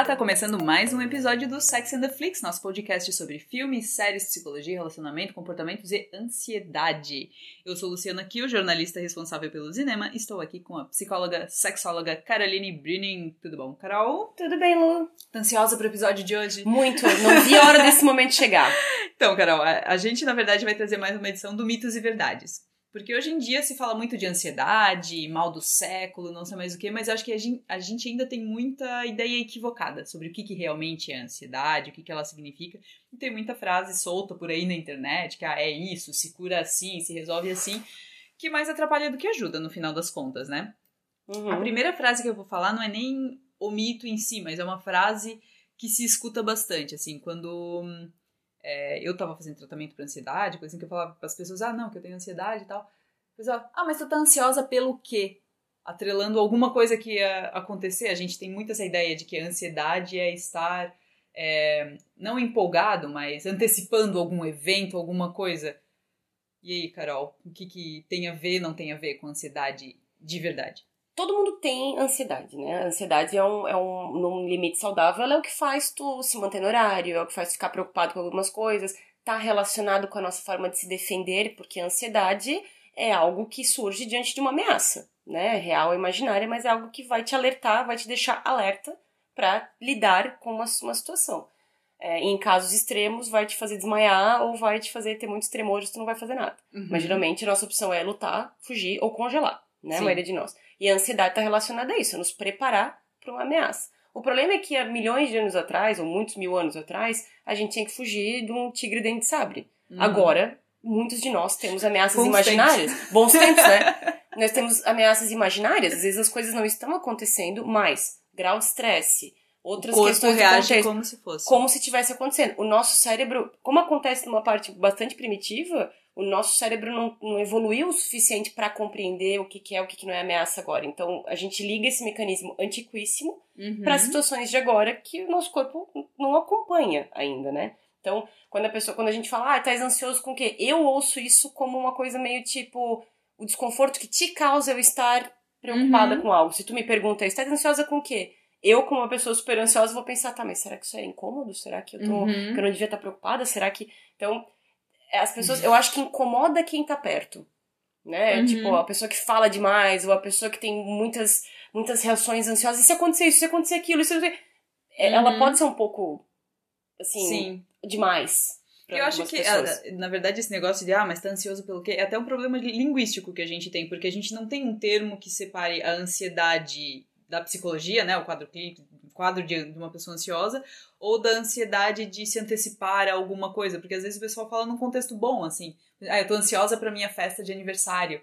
Olá, tá começando mais um episódio do Sex and the Flix, nosso podcast sobre filmes, séries, psicologia, relacionamento, comportamentos e ansiedade. Eu sou Luciana Kiel, jornalista responsável pelo cinema, estou aqui com a psicóloga, sexóloga Caroline Brüning. Tudo bom, Carol? Tudo bem, Lu? Tá ansiosa pro episódio de hoje? Muito, não vi a hora desse momento chegar. Então, Carol, a, a gente na verdade vai trazer mais uma edição do Mitos e Verdades. Porque hoje em dia se fala muito de ansiedade, mal do século, não sei mais o que, mas acho que a gente, a gente ainda tem muita ideia equivocada sobre o que, que realmente é ansiedade, o que, que ela significa. E tem muita frase solta por aí na internet que ah, é isso, se cura assim, se resolve assim, que mais atrapalha do que ajuda no final das contas, né? Uhum. A primeira frase que eu vou falar não é nem o mito em si, mas é uma frase que se escuta bastante, assim, quando hum, é, eu tava fazendo tratamento para ansiedade, coisa assim que eu falava para as pessoas, ah, não, que eu tenho ansiedade e tal. A pessoa, ah, mas tu tá ansiosa pelo quê? Atrelando alguma coisa que ia acontecer. A gente tem muito essa ideia de que a ansiedade é estar, é, não empolgado, mas antecipando algum evento, alguma coisa. E aí, Carol, o que, que tem a ver, não tem a ver com ansiedade de verdade? Todo mundo tem ansiedade, né? A ansiedade é um, é um, num limite saudável, ela é o que faz tu se manter no horário, é o que faz tu ficar preocupado com algumas coisas, tá relacionado com a nossa forma de se defender, porque a ansiedade é algo que surge diante de uma ameaça, né? Real ou imaginária, mas é algo que vai te alertar, vai te deixar alerta para lidar com uma, uma situação. É, em casos extremos, vai te fazer desmaiar ou vai te fazer ter muitos tremores, tu não vai fazer nada. Uhum. Mas geralmente a nossa opção é lutar, fugir ou congelar, né? Sim. A maioria de nós. E a ansiedade está relacionada a isso, a nos preparar para uma ameaça. O problema é que há milhões de anos atrás, ou muitos mil anos atrás, a gente tinha que fugir de um tigre dente de sabre. Uhum. Agora, muitos de nós temos ameaças Bons imaginárias. Bons tempos, né? Nós temos ameaças imaginárias, às vezes as coisas não estão acontecendo, mas grau de estresse, outras questões reage contexto, como se fosse. como se tivesse acontecendo. O nosso cérebro, como acontece numa parte bastante primitiva, o nosso cérebro não, não evoluiu o suficiente para compreender o que, que é o que, que não é ameaça agora. Então a gente liga esse mecanismo antiquíssimo Uhum. para situações de agora que o nosso corpo não acompanha ainda, né? Então, quando a pessoa, quando a gente fala, ah, tá ansioso com o quê? Eu ouço isso como uma coisa meio tipo o desconforto que te causa eu estar preocupada Uhum. com algo. Se tu me pergunta, está ansiosa com o quê? Eu, como uma pessoa super ansiosa, vou pensar, tá, mas será que isso é incômodo? Será que eu tô, Uhum. que eu não devia estar preocupada? Será que. Então, as pessoas, eu acho que incomoda quem tá perto. Né? Uhum. Tipo, a pessoa que fala demais, ou a pessoa que tem muitas, muitas reações ansiosas. E se acontecer isso, se acontecer aquilo, isso, ela Uhum. pode ser um pouco, assim, Sim. demais. Eu acho que, pessoas. ah, na verdade, esse negócio de, ah, mas tá ansioso pelo quê? É até um problema linguístico que a gente tem, porque a gente não tem um termo que separe a ansiedade da psicologia, né, o quadro clínico, quadro de de uma pessoa ansiosa, ou da ansiedade de se antecipar a alguma coisa, porque às vezes o pessoal fala num contexto bom, assim, ah, eu tô ansiosa pra minha festa de aniversário.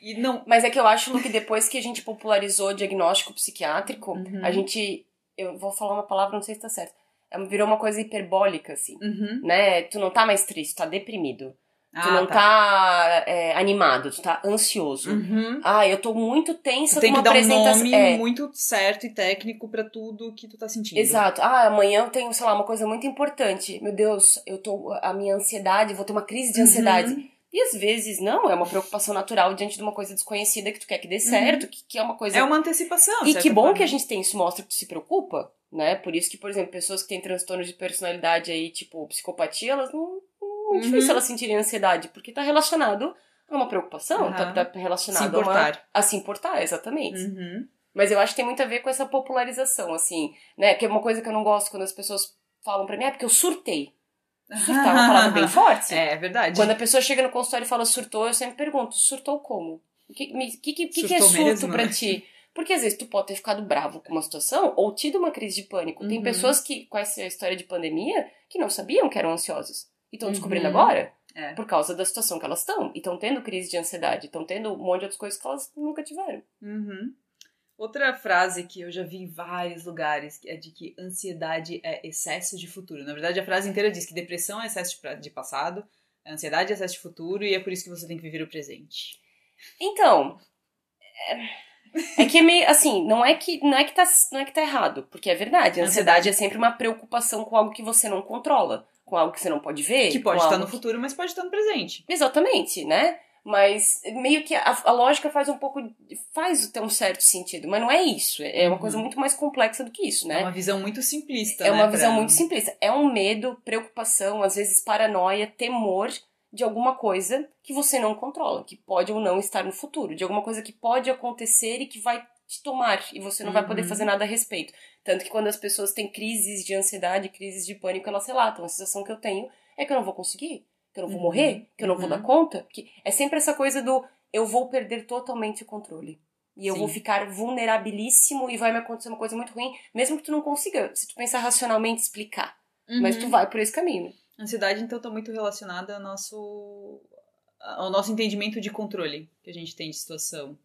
E não, Mas é que eu acho que depois que a gente popularizou o diagnóstico psiquiátrico, Uhum. a gente. Eu vou falar uma palavra, não sei se tá certo. É, Virou uma coisa hiperbólica, assim. Uhum. Né? Tu não tá mais triste, tá deprimido. Tu Ah, não tá, é, animado, tu tá ansioso. Uhum. Ah, eu tô muito tensa Tu tem com que uma dar um nome É, muito certo e técnico pra tudo que tu tá sentindo. Exato. Ah, amanhã eu tenho, sei lá, uma coisa muito importante. Meu Deus, eu tô. A minha ansiedade, vou ter uma crise de ansiedade. Uhum. E às vezes não, é uma preocupação natural diante de uma coisa desconhecida que tu quer que dê certo, que, que é uma coisa. É uma antecipação. E que bom forma. que a gente tem isso, mostra que tu se preocupa, né? Por isso que, por exemplo, pessoas que têm transtorno de personalidade aí, tipo psicopatia, elas não. É muito Uhum. difícil elas sentirem ansiedade, porque tá relacionado a uma preocupação, Aham. tá, tá relacionado a uma. A se importar, exatamente. Uhum. Mas eu acho que tem muito a ver com essa popularização, assim, né? Que é uma coisa que eu não gosto quando as pessoas falam pra mim, é porque eu surtei. Surtar é uma palavra bem forte. É, é verdade. Quando a pessoa chega no consultório e fala surtou, eu sempre pergunto, surtou como? O que, que, que, que, é surto mesmo, pra ti? Porque às vezes tu pode ter ficado bravo com uma situação ou tido uma crise de pânico. Tem Uhum. pessoas que, com essa história de pandemia, que não sabiam que eram ansiosas. E estão descobrindo Uhum. agora, É. por causa da situação que elas estão. E estão tendo crise de ansiedade, estão tendo um monte de outras coisas que elas nunca tiveram. Uhum. Outra frase que eu já vi em vários lugares é de que ansiedade é excesso de futuro. Na verdade, a frase inteira diz que depressão é excesso de passado, ansiedade é excesso de futuro e é por isso que você tem que viver o presente. Então, é, é que é meio assim, não é que não é que tá não é que tá errado, porque é verdade, a ansiedade é sempre uma preocupação com algo que você não controla, com algo que você não pode ver, Que pode estar no futuro, mas pode estar no presente. Exatamente, né? Mas meio que a, a, lógica faz um pouco. faz ter um certo sentido, mas não é isso. É uma uhum. coisa muito mais complexa do que isso, né? É uma visão muito simplista. É né, uma visão muito simplista. É um medo, preocupação, às vezes paranoia, temor de alguma coisa que você não controla, que pode ou não estar no futuro, de alguma coisa que pode acontecer e que vai te tomar e você não uhum. vai poder uhum. fazer nada a respeito. Tanto que quando as pessoas têm crises de ansiedade, crises de pânico, elas relatam: a sensação que eu tenho é que eu não vou conseguir que eu não vou uhum. morrer, que eu não vou dar uhum. conta. Que é sempre essa coisa do eu vou perder totalmente o controle. E eu Sim. vou ficar vulnerabilíssimo e vai me acontecer uma coisa muito ruim, mesmo que tu não consiga, se tu pensar racionalmente, explicar. Uhum. Mas tu uhum. vai por esse caminho. A ansiedade, então, está muito relacionada ao nosso, ao nosso entendimento de controle que a gente tem de situação.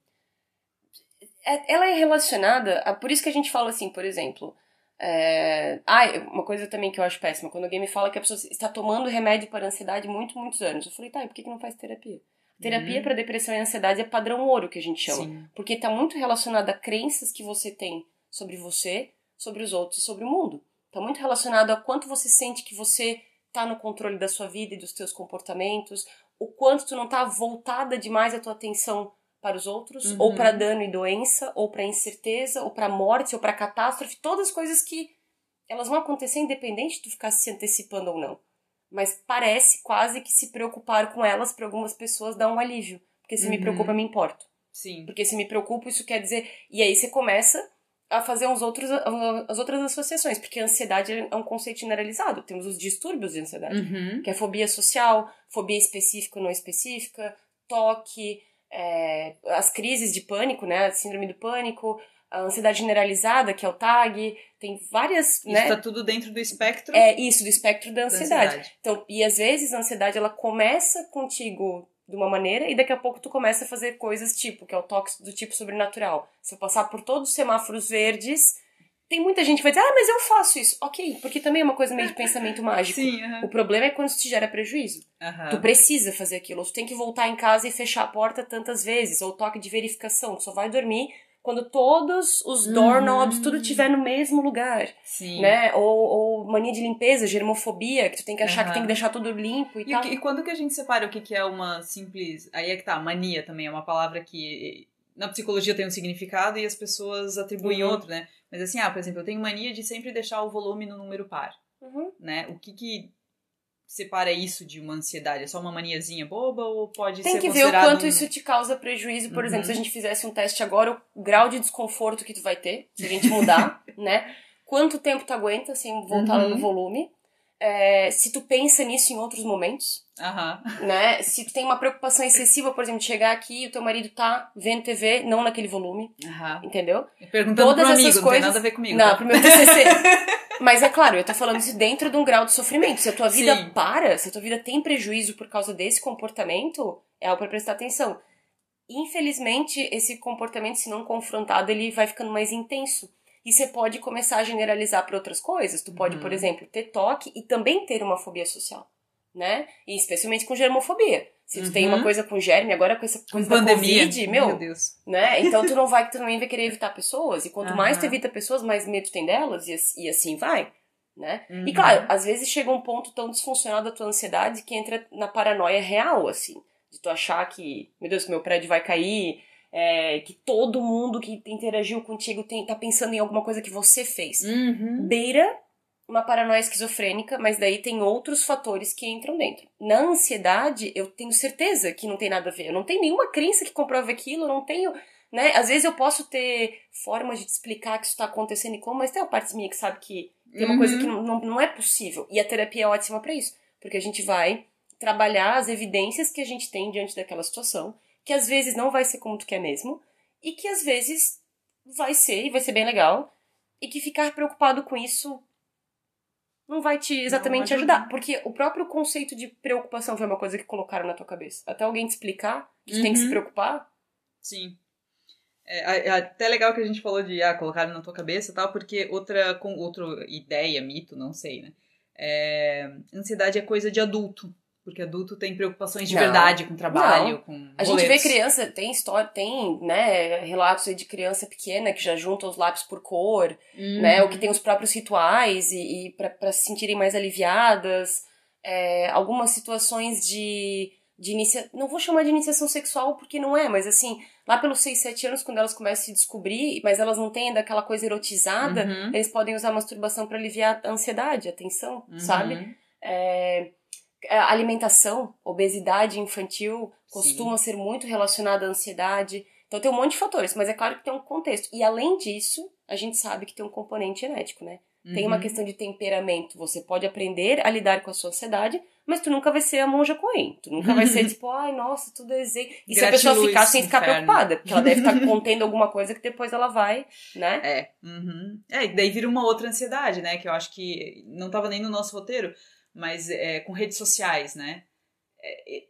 É, ela é relacionada, a, por isso que a gente fala assim, por exemplo, é... Ah, uma coisa também que eu acho péssima, quando alguém me fala que a pessoa está tomando remédio para ansiedade muito, muitos anos. Eu falei, tá, e por que, que não faz terapia? Terapia uhum. para depressão e ansiedade é padrão ouro, que a gente chama. Sim. Porque está muito relacionado a crenças que você tem sobre você, sobre os outros e sobre o mundo. Está muito relacionado a quanto você sente que você está no controle da sua vida e dos teus comportamentos, o quanto tu não está voltada demais a tua atenção para os outros, uhum. ou para dano e doença, ou para incerteza, ou para morte, ou para catástrofe, todas as coisas que elas vão acontecer independente de tu ficar se antecipando ou não. Mas parece quase que se preocupar com elas para algumas pessoas dá um alívio, porque se uhum. me preocupa, me importo. Sim. Porque se me preocupa, isso quer dizer, e aí você começa a fazer uns outros, as outras associações, porque a ansiedade é um conceito generalizado. Temos os distúrbios de ansiedade, uhum. que é fobia social, fobia específica ou não específica, toque, é, as crises de pânico, né? A síndrome do pânico, a ansiedade generalizada, que é o TAG, tem várias. Isso né? tá tudo dentro do espectro. É isso, do espectro da ansiedade. da ansiedade. Então, e às vezes a ansiedade ela começa contigo de uma maneira e daqui a pouco tu começa a fazer coisas tipo, que é o toque do tipo sobrenatural. Se eu passar por todos os semáforos verdes, tem muita gente que vai dizer, ah, mas eu faço isso. Ok, porque também é uma coisa meio de pensamento mágico. Sim, uhum. O problema é quando isso te gera prejuízo. Uhum. Tu precisa fazer aquilo. Ou tu tem que voltar em casa e fechar a porta tantas vezes. Ou toque de verificação. Tu só vai dormir quando todos os uhum. doorknobs, uhum. tudo estiver no mesmo lugar. Sim. Né? Ou, ou, mania de limpeza, germofobia, que tu tem que achar que tem que deixar tudo limpo e, e tal. E quando que a gente separa o que é uma simples... Aí é que tá, mania também é uma palavra que na psicologia tem um significado e as pessoas atribuem uhum. outro, né? Mas assim, ah, por exemplo, eu tenho mania de sempre deixar o volume no número par, uhum. né? O que que separa isso de uma ansiedade? É só uma maniazinha boba ou pode tem ser Tem que ver o quanto um... isso te causa prejuízo. Por uhum. exemplo, se a gente fizesse um teste agora, o grau de desconforto que tu vai ter, se a gente mudar, né? Quanto tempo tu aguenta sem voltar uhum. no volume? É, se tu pensa nisso em outros momentos, uhum. né? Se tu tem uma preocupação excessiva, por exemplo, de chegar aqui e o teu marido tá vendo TV, não naquele volume, uhum. entendeu? Perguntando Todas pro amigo, essas coisas... não tem nada a ver comigo. Não, tá? pro meu TCC. Mas é claro, eu tô falando isso dentro de um grau de sofrimento. Se a tua vida Sim. para, se a tua vida tem prejuízo por causa desse comportamento, é algo pra prestar atenção. Infelizmente, esse comportamento, se não confrontado, ele vai ficando mais intenso. E você pode começar a generalizar para outras coisas. Tu pode, uhum. por exemplo, ter toque e também ter uma fobia social, né? E especialmente com germofobia. Se tu uhum. tem uma uhum. coisa com germe, agora com essa coisa com da pandemia. Covid, meu, meu Deus. né? Então tu não vai, tu também vai querer evitar pessoas. E quanto uhum. mais tu evita pessoas, mais medo tem delas e, e assim vai, né? Uhum. E claro, às vezes chega um ponto tão disfuncional da tua ansiedade que entra na paranoia real, assim. De tu achar que, meu Deus, meu prédio vai cair, é, que todo mundo que interagiu contigo tem, tá pensando em alguma coisa que você fez. Uhum. Beira uma paranoia esquizofrênica, mas daí tem outros fatores que entram dentro. Na ansiedade, eu tenho certeza que não tem nada a ver. Eu não tenho nenhuma crença que comprove aquilo, eu não tenho. Né? Às vezes eu posso ter formas de te explicar que isso está acontecendo e como, mas tem uma parte minha que sabe que tem uma uhum. coisa que não, não, não é possível. E a terapia é ótima para isso. Porque a gente vai trabalhar as evidências que a gente tem diante daquela situação que às vezes não vai ser como tu quer mesmo, e que às vezes vai ser, e vai ser bem legal, e que ficar preocupado com isso não vai te exatamente ajudar. Porque o próprio conceito de preocupação foi uma coisa que colocaram na tua cabeça. Até alguém te explicar que uhum. tem que se uhum. preocupar. Sim. É, é, até legal que a gente falou de ah, colocaram na tua cabeça tal, porque outra, com outra ideia, mito, não sei, né? É, ansiedade é coisa de adulto. Porque adulto tem preocupações de não, verdade com trabalho, não. com A gente vê criança, tem história, tem, né, relatos de criança pequena que já junta os lápis por cor, uhum. né, ou que tem os próprios rituais e, e para se sentirem mais aliviadas. É, algumas situações de de inicia... não vou chamar de iniciação sexual porque não é, mas assim, lá pelos 6, 7 anos, quando elas começam a se descobrir, mas elas não têm ainda aquela coisa erotizada, Uhum. eles podem usar masturbação para aliviar a ansiedade, a tensão, Uhum. sabe? É, alimentação, obesidade infantil costuma ser muito relacionada à ansiedade. Então tem um monte de fatores, mas é claro que tem um contexto. E além disso, a gente sabe que tem um componente genético, né? Tem uma Uhum. questão de temperamento. Você pode aprender a lidar com a sua ansiedade, mas tu nunca vai ser a monja Coen. Tu nunca vai ser tipo, ai, nossa, tudo é zen. E se a pessoa Gratiluz, ficar sem ficar inferno. preocupada, porque ela deve estar contendo alguma coisa que depois ela vai, né? É. Uhum. É, e daí vira uma outra ansiedade, né? Que eu acho que não tava nem no nosso roteiro, mas é, com redes sociais, né? É,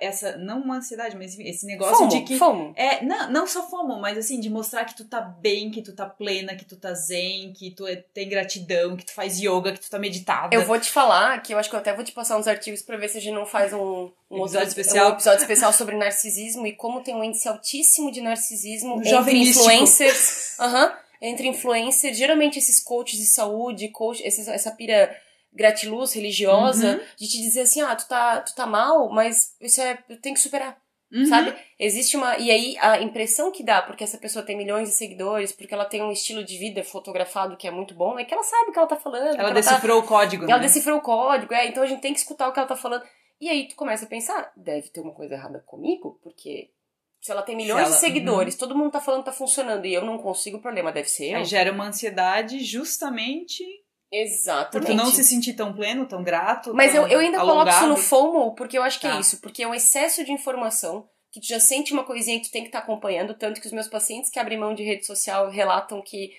essa, não uma ansiedade, mas esse negócio Fomo, de que. fomo. É, não, não só fomo, mas assim, de mostrar que tu tá bem, que tu tá plena, que tu tá zen, que tu é- tem gratidão, que tu faz yoga, que tu tá meditada. Eu vou te falar que eu acho que eu até vou te passar uns artigos pra ver se a gente não faz um, um Episódio outro- especial. um episódio especial sobre narcisismo e como tem um índice altíssimo de narcisismo Um entre influencers. Aham. entre influencers, geralmente esses coaches de saúde, coach, esses, essa pira gratiluz religiosa, Uhum. de te dizer assim, ah, tu tá, tu tá mal, mas isso é, tenho que superar. Uhum. Sabe? Existe uma. E aí a impressão que dá, porque essa pessoa tem milhões de seguidores, porque ela tem um estilo de vida fotografado que é muito bom, é que ela sabe o que ela tá falando. que Ela tá- decifrou o código, ela né? decifrou o código, é, então a gente tem que escutar o que ela tá falando. E aí tu começa a pensar, deve ter uma coisa errada comigo, porque se ela tem milhões ela- de seguidores, todo mundo tá falando que tá funcionando e eu não consigo, o problema deve ser eu. Aí gera uma ansiedade justamente Exatamente. tu não se sentir tão pleno, tão grato. Mas eu, tão eu ainda coloco isso no alongado. FOMO, porque eu acho que Tá. é isso, porque é um excesso de informação, que tu já sente uma coisinha que tu tem que estar acompanhando, tanto que os meus pacientes que abrem mão de rede social relatam que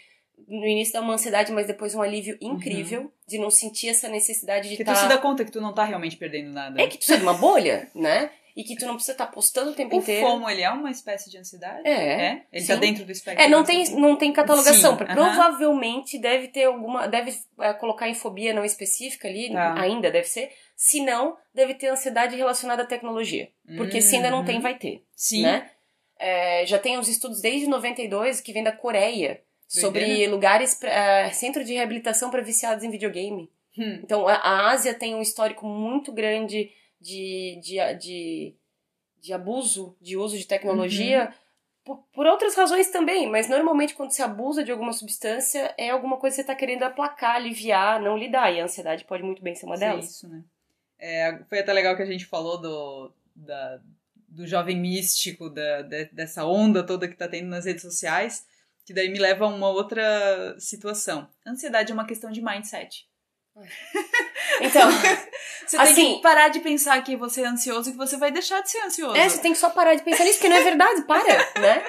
no início dá uma ansiedade, mas depois um alívio incrível de não sentir essa necessidade de Porque tu estar... se dá conta que tu não tá realmente perdendo nada. É que tu sai de uma bolha, né? E que tu não precisa estar postando o tempo o inteiro. FOMO, ele é uma espécie de ansiedade? É, Ele sim. tá dentro do espectro É, não tem, não tem catalogação. Sim, porque aham. Provavelmente deve ter alguma. Deve é, colocar em fobia não específica ali, Tá. ainda deve ser. Se não, deve ter ansiedade relacionada à tecnologia. Porque se ainda não tem, Uhum. vai ter. Sim. Né? É, já tem uns estudos desde 92 que vem da Coreia sobre Doideira. lugares, é, centro de reabilitação para viciados em videogame. Hum. Então, a, a Ásia tem um histórico muito grande de, de, de, de abuso, de uso de tecnologia, Uhum. por, por outras razões também, mas normalmente quando se abusa de alguma substância, é alguma coisa que você está querendo aplacar, aliviar, não lidar. E a ansiedade pode muito bem ser uma delas. Isso, né? É, foi até legal que a gente falou do, da- do jovem místico, da, de- dessa onda toda que tá tendo nas redes sociais, que daí me leva a uma outra situação. Ansiedade é uma questão de mindset. Então, Você tem Assim- que parar de pensar que você é ansioso e que você vai deixar de ser ansioso. é, você tem que só parar de pensar nisso, porque não é verdade, para, né?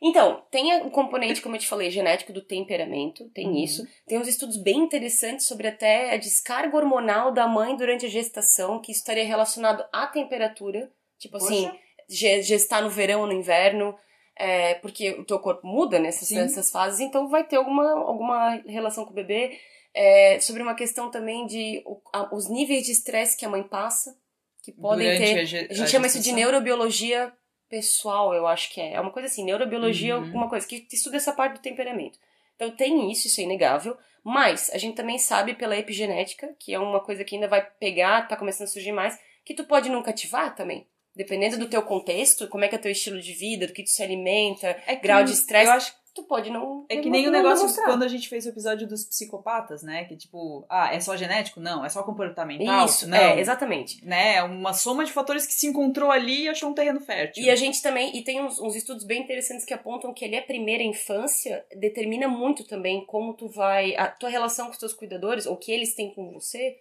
Então, tem o componente, como eu te falei, genético do temperamento, tem Uhum. isso. Tem uns estudos bem interessantes sobre até a descarga hormonal da mãe durante a gestação, que estaria relacionado à temperatura. Tipo assim, Poxa. ge- gestar no verão ou no inverno, é, porque o teu corpo muda nessas, Sim. nessas fases, então vai ter alguma, alguma relação com o bebê. É, sobre uma questão também de o- a- os níveis de estresse que a mãe passa, que podem Durante ter. a, ge- A gente chama isso de neurobiologia pessoal, eu acho que é. É uma coisa assim, neurobiologia, Uhum. alguma coisa, que estuda essa parte do temperamento. Então tem isso, isso é inegável. Mas a gente também sabe pela epigenética, que é uma coisa que ainda vai pegar, tá começando a surgir mais, que tu pode não cativar também. Dependendo do teu contexto, como é que é teu estilo de vida, do que tu se alimenta, É que grau de estresse, Eu acho tu pode não. É que nem o negócio quando a gente fez o episódio dos psicopatas, né? Que tipo, ah, é só genético? Não. É só comportamental? Isso, Não. é, exatamente. Né? É uma soma de fatores que se encontrou ali e achou um terreno fértil. E a gente também, e tem uns, uns estudos bem interessantes que apontam que ali a primeira infância determina muito também como tu vai, a tua relação com os teus cuidadores, ou que eles têm com você,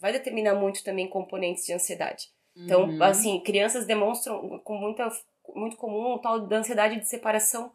vai determinar muito também componentes de ansiedade. Então, Uhum. assim, crianças demonstram com muita, muito comum o tal da ansiedade de separação,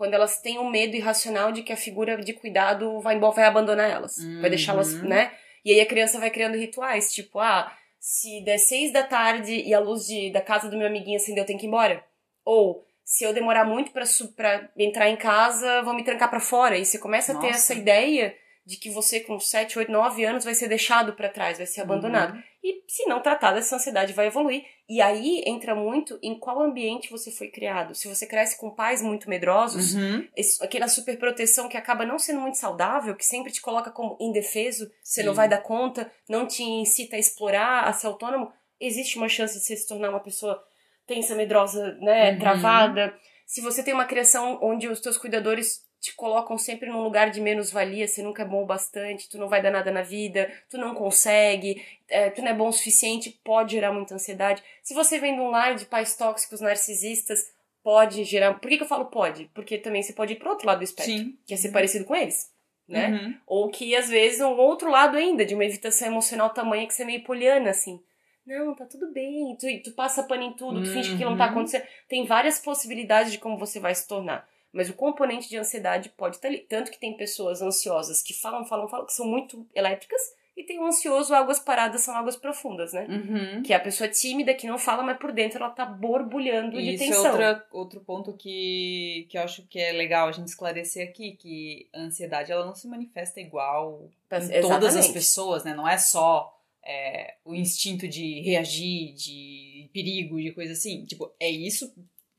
quando elas têm um medo irracional de que a figura de cuidado vai embora, vai abandonar elas, vai deixá-las, Uhum. né? E aí a criança vai criando rituais, tipo, ah, se der seis da tarde e a luz de, da casa do meu amiguinho acendeu, eu tenho que ir embora. Ou se eu demorar muito pra entrar em casa, vão me trancar pra fora. E você começa a ter Nossa. essa ideia de que você com 7, 8, 9 anos vai ser deixado pra trás, vai ser abandonado. Uhum. E se não tratada, essa ansiedade vai evoluir. E aí entra muito em qual ambiente você foi criado. Se você cresce com pais muito medrosos, Uhum. esse- aquela superproteção que acaba não sendo muito saudável, que sempre te coloca como indefeso, você Sim. não vai dar conta, não te incita a explorar, a ser autônomo, existe uma chance de você se tornar uma pessoa tensa, medrosa, né, Uhum. travada. Se você tem uma criação onde os teus cuidadores te colocam sempre num lugar de menos-valia, você nunca é bom o bastante, tu não vai dar nada na vida, tu não consegue, é, tu não é bom o suficiente, pode gerar muita ansiedade. Se você vem de um lar de pais tóxicos, narcisistas, pode gerar. Por que, que eu falo pode? Porque também você pode ir pro outro lado do espectro, Sim. que é ser parecido com eles, né? Uhum. Ou que às vezes um outro lado ainda, de uma evitação emocional tamanha que você é meio poliana, assim. Não, tá tudo bem. Tu, tu passa pano em tudo, tu finge que não tá Uhum. acontecendo. Tem várias possibilidades de como você vai se tornar. Mas o componente de ansiedade pode estar ali. Tanto que tem pessoas ansiosas que falam, falam, falam, que são muito elétricas. E tem o ansioso, águas paradas são águas profundas, né? Uhum. Que é a pessoa tímida que não fala, mas por dentro ela tá borbulhando de E isso tensão. é outra, outro ponto que, que eu acho que é legal a gente esclarecer aqui, que a ansiedade ela não se manifesta igual em Exatamente. todas as pessoas, né? Não é só é, o instinto de reagir, de perigo, de coisa assim. Tipo, é isso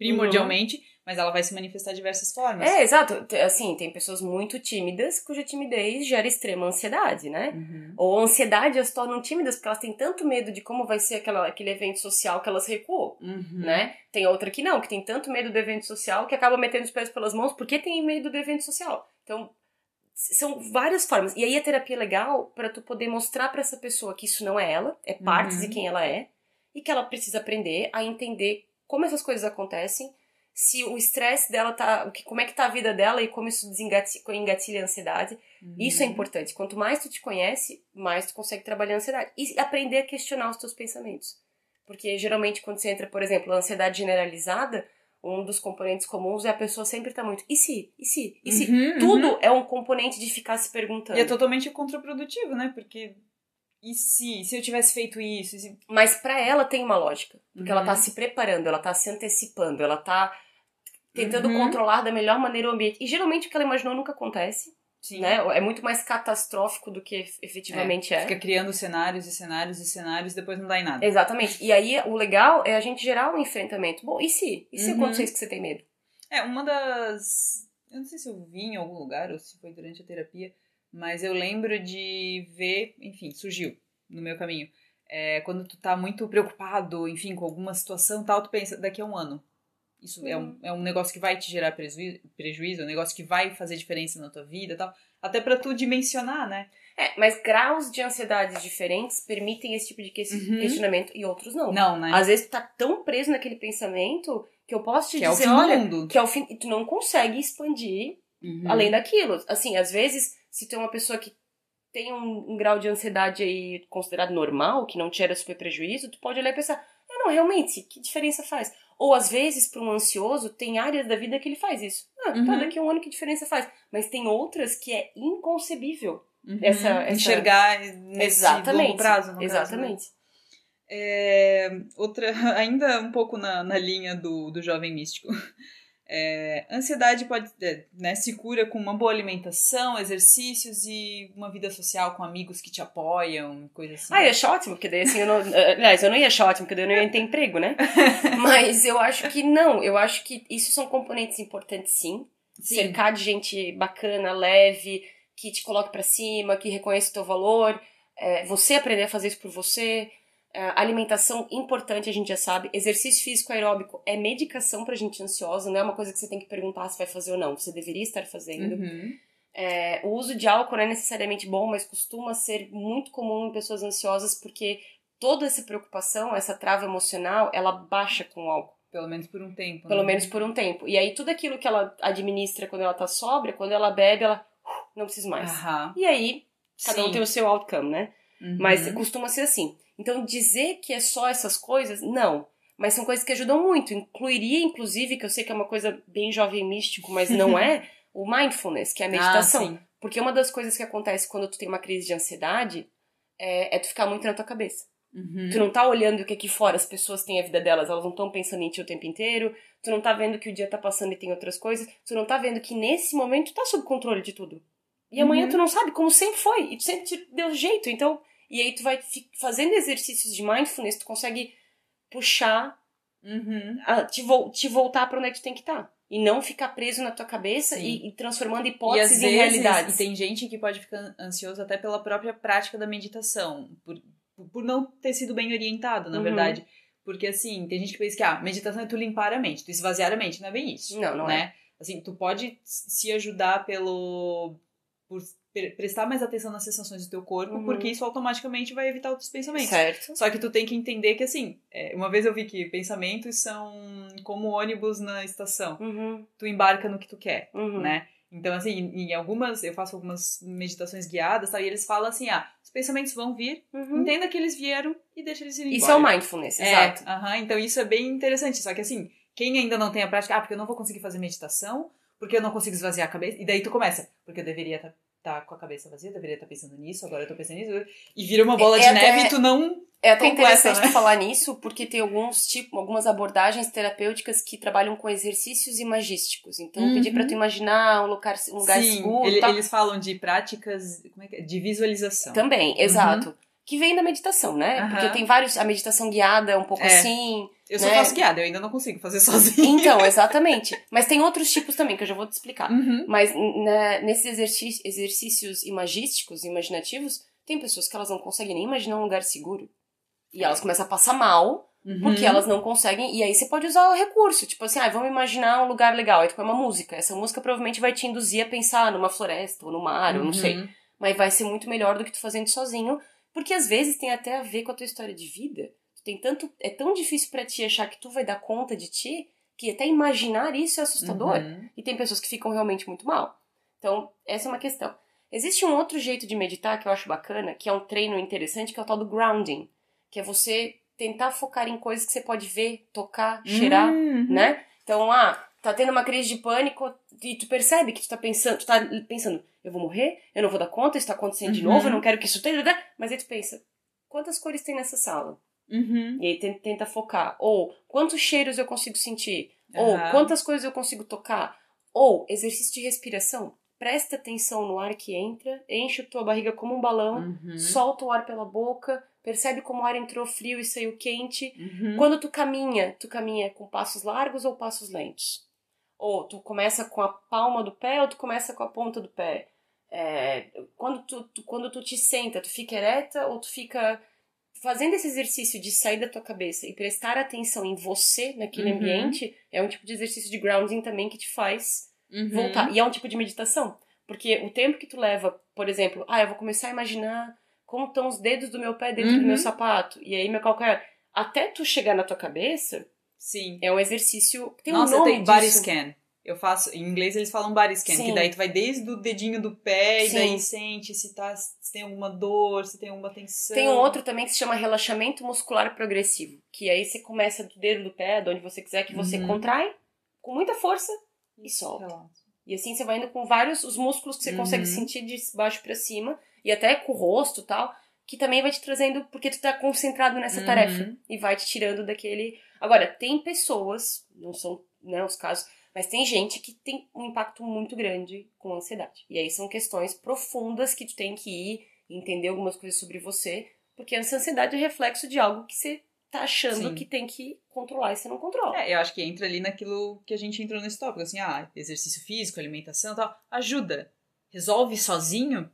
primordialmente, mas ela vai se manifestar de diversas formas. É, exato. Assim, tem pessoas muito tímidas cuja timidez gera extrema ansiedade, né? Uhum. Ou ansiedade as tornam tímidas porque elas têm tanto medo de como vai ser aquela, aquele evento social que elas recuam, Uhum. né? Tem outra que não, que tem tanto medo do evento social que acaba metendo os pés pelas mãos porque tem medo do evento social. Então, são várias formas. E aí a terapia é legal para tu poder mostrar para essa pessoa que isso não é ela, é partes Uhum. de quem ela é, e que ela precisa aprender a entender como essas coisas acontecem, se o estresse dela tá, o que, como é que tá a vida dela e como isso desengati- engatilha a ansiedade. Isso é Uhum. importante. Quanto mais tu te conhece, mais tu consegue trabalhar a ansiedade. E aprender a questionar os teus pensamentos. Porque geralmente quando você entra, por exemplo, a ansiedade generalizada, um dos componentes comuns é a pessoa sempre tá muito. E se? E se? E se? Uhum, Tudo uhum. é um componente de ficar se perguntando. E é totalmente contraprodutivo, né? Porque. E se? Se eu tivesse feito isso? Se- Mas pra ela tem uma lógica. Porque ela Uhum. tá se preparando, ela tá se antecipando, ela tá tentando Uhum. controlar da melhor maneira o ambiente. E geralmente o que ela imaginou nunca acontece, Sim. né? É muito mais catastrófico do que efetivamente é. Fica criando cenários e cenários e cenários e depois não dá em nada. Exatamente. E aí o legal é a gente gerar um enfrentamento. Bom, e se? E se Uhum. acontecer isso que você tem medo? É, uma das. Eu não sei se eu vi em algum lugar ou se foi durante a terapia, mas eu lembro de ver, enfim, surgiu no meu caminho. É, quando tu tá muito preocupado, enfim, com alguma situação tal, tu pensa, daqui a um ano. Isso é, um, Uhum. é um negócio que vai te gerar prejuízo, prejuízo, é um negócio que vai fazer diferença na tua vida tal. Até pra tu dimensionar, né? É, mas graus de ansiedades diferentes permitem esse tipo de que- Uhum. questionamento e outros não. Não, né? Às vezes tu tá tão preso naquele pensamento que eu posso te que é o dizer, fim olha, do mundo. que é o fim, e tu não consegue expandir Uhum. além daquilo. Assim, às vezes, se é uma pessoa que tem um, um grau de ansiedade aí considerado normal, que não te gera super prejuízo, tu pode olhar e pensar, ah, não, realmente, que diferença faz? Ou às vezes, para um ansioso, tem áreas da vida que ele faz isso. Ah, tá, Uhum. daqui a um ano que diferença faz? Mas tem outras que é inconcebível. Uhum. essa- essa- Enxergar nesse longo prazo, no caso, né? Exatamente. É, outra, ainda um pouco na, na linha do, do jovem místico. É, ansiedade pode, é, né, se cura com uma boa alimentação, exercícios e uma vida social com amigos que te apoiam, coisa assim. Ah, eu achar ótimo, porque daí assim, eu não, aliás, eu não ia achar ótimo, porque daí eu não ia ter emprego, né? Mas eu acho que não, eu acho que isso são componentes importantes sim. Sim. Cercar de gente bacana, leve, que te coloque pra cima, que reconheça o teu valor, é, você aprender a fazer isso por você. É, alimentação importante, a gente já sabe. Exercício físico aeróbico é medicação pra gente ansiosa, não é uma coisa que você tem que perguntar se vai fazer ou não. Você deveria estar fazendo. Uhum. É, o uso de álcool não é necessariamente bom, mas costuma ser muito comum em pessoas ansiosas porque toda essa preocupação, essa trava emocional, ela baixa com o álcool. Pelo menos por um tempo. Pelo né? menos por um tempo. E aí tudo aquilo que ela administra quando ela tá sóbria, quando ela bebe, ela "Uh, não precisa mais. Aham. E aí, cada um Sim. tem o seu outcome, né? Uhum. Mas costuma ser assim. Então, dizer que é só essas coisas, não. Mas são coisas que ajudam muito. Incluiria, inclusive, que eu sei que é uma coisa bem jovem místico, mas não é, o mindfulness, que é a meditação. Ah. Porque uma das coisas que acontece quando tu tem uma crise de ansiedade é, é tu ficar muito na tua cabeça. Uhum. Tu não tá olhando o que aqui fora as pessoas têm a vida delas, elas não estão pensando em ti o tempo inteiro. Tu não tá vendo que o dia tá passando e tem outras coisas. Tu não tá vendo que nesse momento tu tá sob controle de tudo. E amanhã Uhum. tu não sabe, como sempre foi. E tu sempre te deu jeito. Então, e aí tu vai fazendo exercícios de mindfulness, tu consegue puxar, Uhum. a- te, vol te voltar pra onde é que tu tem que estar. E não ficar preso na tua cabeça e, e transformando E hipóteses em vezes, realidades. e tem gente que pode ficar ansioso até pela própria prática da meditação, por, por não ter sido bem orientado, na Uhum. verdade. Porque, assim, tem gente que pensa que, ah, meditação é tu limpar a mente, tu esvaziar a mente. Não é bem isso. Não, não é. né? Assim, tu pode se ajudar pelo... Por pre- prestar mais atenção nas sensações do teu corpo, Uhum. porque isso automaticamente vai evitar outros pensamentos. Certo. Só que tu tem que entender que, assim, é, uma vez eu vi que pensamentos são como ônibus na estação. Uhum, Tu embarca no que tu quer, uhum. né? Então, assim, em algumas, eu faço algumas meditações guiadas, tá? E eles falam assim, ah, os pensamentos vão vir, Uhum. entenda que eles vieram e deixa eles irem Isso é o embora. mindfulness, É, exato. aham, então isso é bem interessante. Só que assim, quem ainda não tem a prática, ah, porque eu não vou conseguir fazer meditação, porque eu não consigo esvaziar a cabeça. E daí tu começa, porque eu deveria estar com a cabeça vazia, eu deveria estar pensando nisso, agora eu tô pensando nisso. E vira uma bola É de até- neve e tu não. É até completa, interessante né? falar nisso, porque tem alguns tipo, algumas abordagens terapêuticas que trabalham com exercícios imagísticos. Então, Uhum. pedir pra tu imaginar um lugar, um lugar Sim, seguro. ele- eles falam de práticas como é que é? de visualização. Também, exato. Que vem da meditação, né? Aham. Porque tem vários. A meditação guiada é um pouco É. assim. Eu só né? faço guiada, eu ainda não consigo fazer sozinha. Então, exatamente. Mas tem outros tipos também, que eu já vou te explicar. Uhum. Mas né, nesses exercí- exercícios imagísticos, imaginativos, tem pessoas que elas não conseguem nem imaginar um lugar seguro. E elas começam a passar mal, porque Uhum. elas não conseguem. E aí você pode usar o recurso. Tipo assim, ah, vamos imaginar um lugar legal. Aí tu põe uma música. Essa música provavelmente vai te induzir a pensar numa floresta ou no mar, ou não sei. Uhum. Mas vai ser muito melhor do que tu fazendo sozinho. Porque às vezes tem até a ver com a tua história de vida. Tu tem tanto. É tão difícil pra ti achar que tu vai dar conta de ti que até imaginar isso é assustador. Uhum. E tem pessoas que ficam realmente muito mal. Então, essa é uma questão. Existe um outro jeito de meditar que eu acho bacana, que é um treino interessante, que é o tal do grounding, que é você tentar focar em coisas que você pode ver, tocar, cheirar, Uhum. né? Então, ah, tá tendo uma crise de pânico e tu percebe que tu tá pensando, tu tá pensando, eu vou morrer, eu não vou dar conta, isso tá acontecendo de Uhum. novo, eu não quero que isso tenha, mas aí tu pensa, quantas cores tem nessa sala? Uhum. E aí tenta, tenta focar. Ou quantos cheiros eu consigo sentir? Ou Aham. quantas coisas eu consigo tocar? Ou exercício de respiração. Presta atenção no ar que entra, enche a tua barriga como um balão, Uhum. solta o ar pela boca, percebe como o ar entrou frio e saiu quente. Uhum. Quando tu caminha, tu caminha com passos largos ou passos lentos? Ou tu começa com a palma do pé ou tu começa com a ponta do pé? É, quando, tu, tu- quando tu te senta, tu fica ereta ou tu fica fazendo esse exercício de sair da tua cabeça e prestar atenção em você, naquele Uhum. ambiente, é um tipo de exercício de grounding também que te faz Uhum. voltar. E é um tipo de meditação. Porque o tempo que tu leva, por exemplo, ah, eu vou começar a imaginar como estão os dedos do meu pé dentro do Uhum. meu sapato, e aí meu calcanhar. Até tu chegar na tua cabeça, Sim. é um exercício. Tem Nossa, um nome tem body disso. scan. Eu faço, em inglês eles falam body scan, Sim. que daí tu vai desde o dedinho do pé Sim. e daí sente se, tá, se tem alguma dor, se tem alguma tensão. Tem um outro também que se chama relaxamento muscular progressivo. Que aí você começa do dedo do pé, de onde você quiser, que você Uhum. contrai com muita força e solta. Relaxa. E assim você vai indo com vários os músculos que você Uhum. consegue sentir de baixo pra cima e até com o rosto e tal, que também vai te trazendo porque tu tá concentrado nessa Uhum. tarefa e vai te tirando daquele. Agora, tem pessoas, não são né, os casos, mas tem gente que tem um impacto muito grande com a ansiedade. E aí são questões profundas que tu tem que ir entender algumas coisas sobre você, porque essa ansiedade é reflexo de algo que você tá achando Sim. que tem que controlar e você não controla. É, eu acho que entra ali naquilo que a gente entrou nesse tópico, assim, ah, exercício físico, alimentação e tal, ajuda. Resolve sozinho?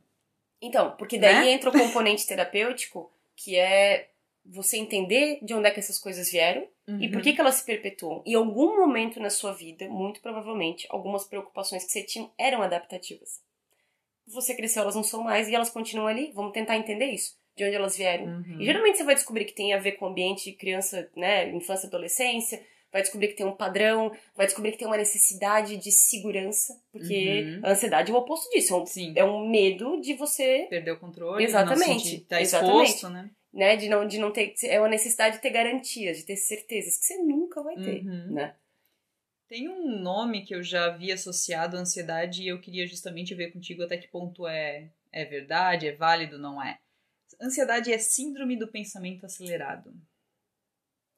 Então, porque daí Né? entra o componente terapêutico, que é você entender de onde é que essas coisas vieram e Uhum. por que, que elas se perpetuam. Em algum momento na sua vida, muito provavelmente, algumas preocupações que você tinha eram adaptativas. Você cresceu, elas não são mais e elas continuam ali. Vamos tentar entender isso. De onde elas vieram. Uhum. E geralmente você vai descobrir que tem a ver com o ambiente criança, né, infância e adolescência, vai descobrir que tem um padrão, vai descobrir que tem uma necessidade de segurança, porque Uhum. a ansiedade é o oposto disso, é um, Sim. é um medo de você Perder o controle, Exatamente, não sentir, tá exatamente. exposto, né? Né, de não, de não ter, é uma necessidade de ter garantias, de ter certezas que você nunca vai ter, Uhum. né? Tem um nome que eu já vi associado à ansiedade e eu queria justamente ver contigo até que ponto é, é verdade, é válido, não é. Ansiedade é síndrome do pensamento acelerado.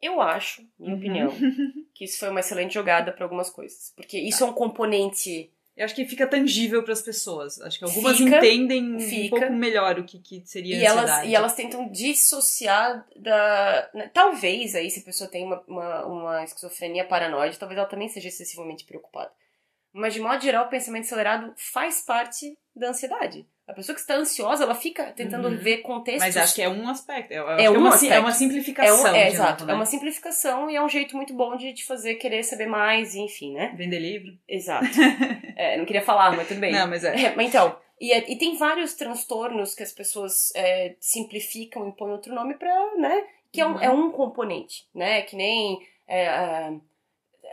Eu acho, minha Uhum. opinião, que isso foi uma excelente jogada para algumas coisas, porque isso é um componente Eu acho que fica tangível para as pessoas. Acho que algumas Fica, entendem fica. um pouco melhor o que, que seria e elas, ansiedade. e elas tentam dissociar da. né, Talvez aí, se a pessoa tem uma, uma, uma esquizofrenia paranoide, talvez ela também seja excessivamente preocupada. Mas, de modo geral, o pensamento acelerado faz parte da ansiedade. A pessoa que está ansiosa, ela fica tentando Uhum. ver contextos. Mas acho que é um aspecto. É que um uma, aspecto. é uma é, simplificação. um, é, exato, né? é uma simplificação e é um jeito muito bom de te fazer querer saber mais, e enfim, né? Vender livro. Exato. É, não queria falar, mas tudo bem. Não, mas é. É, mas então, e, é- e tem vários transtornos que as pessoas é, simplificam e põem outro nome pra, né? Que é um, Uhum. é um componente, né? Que nem é,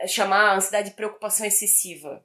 é chamar ansiedade de preocupação excessiva.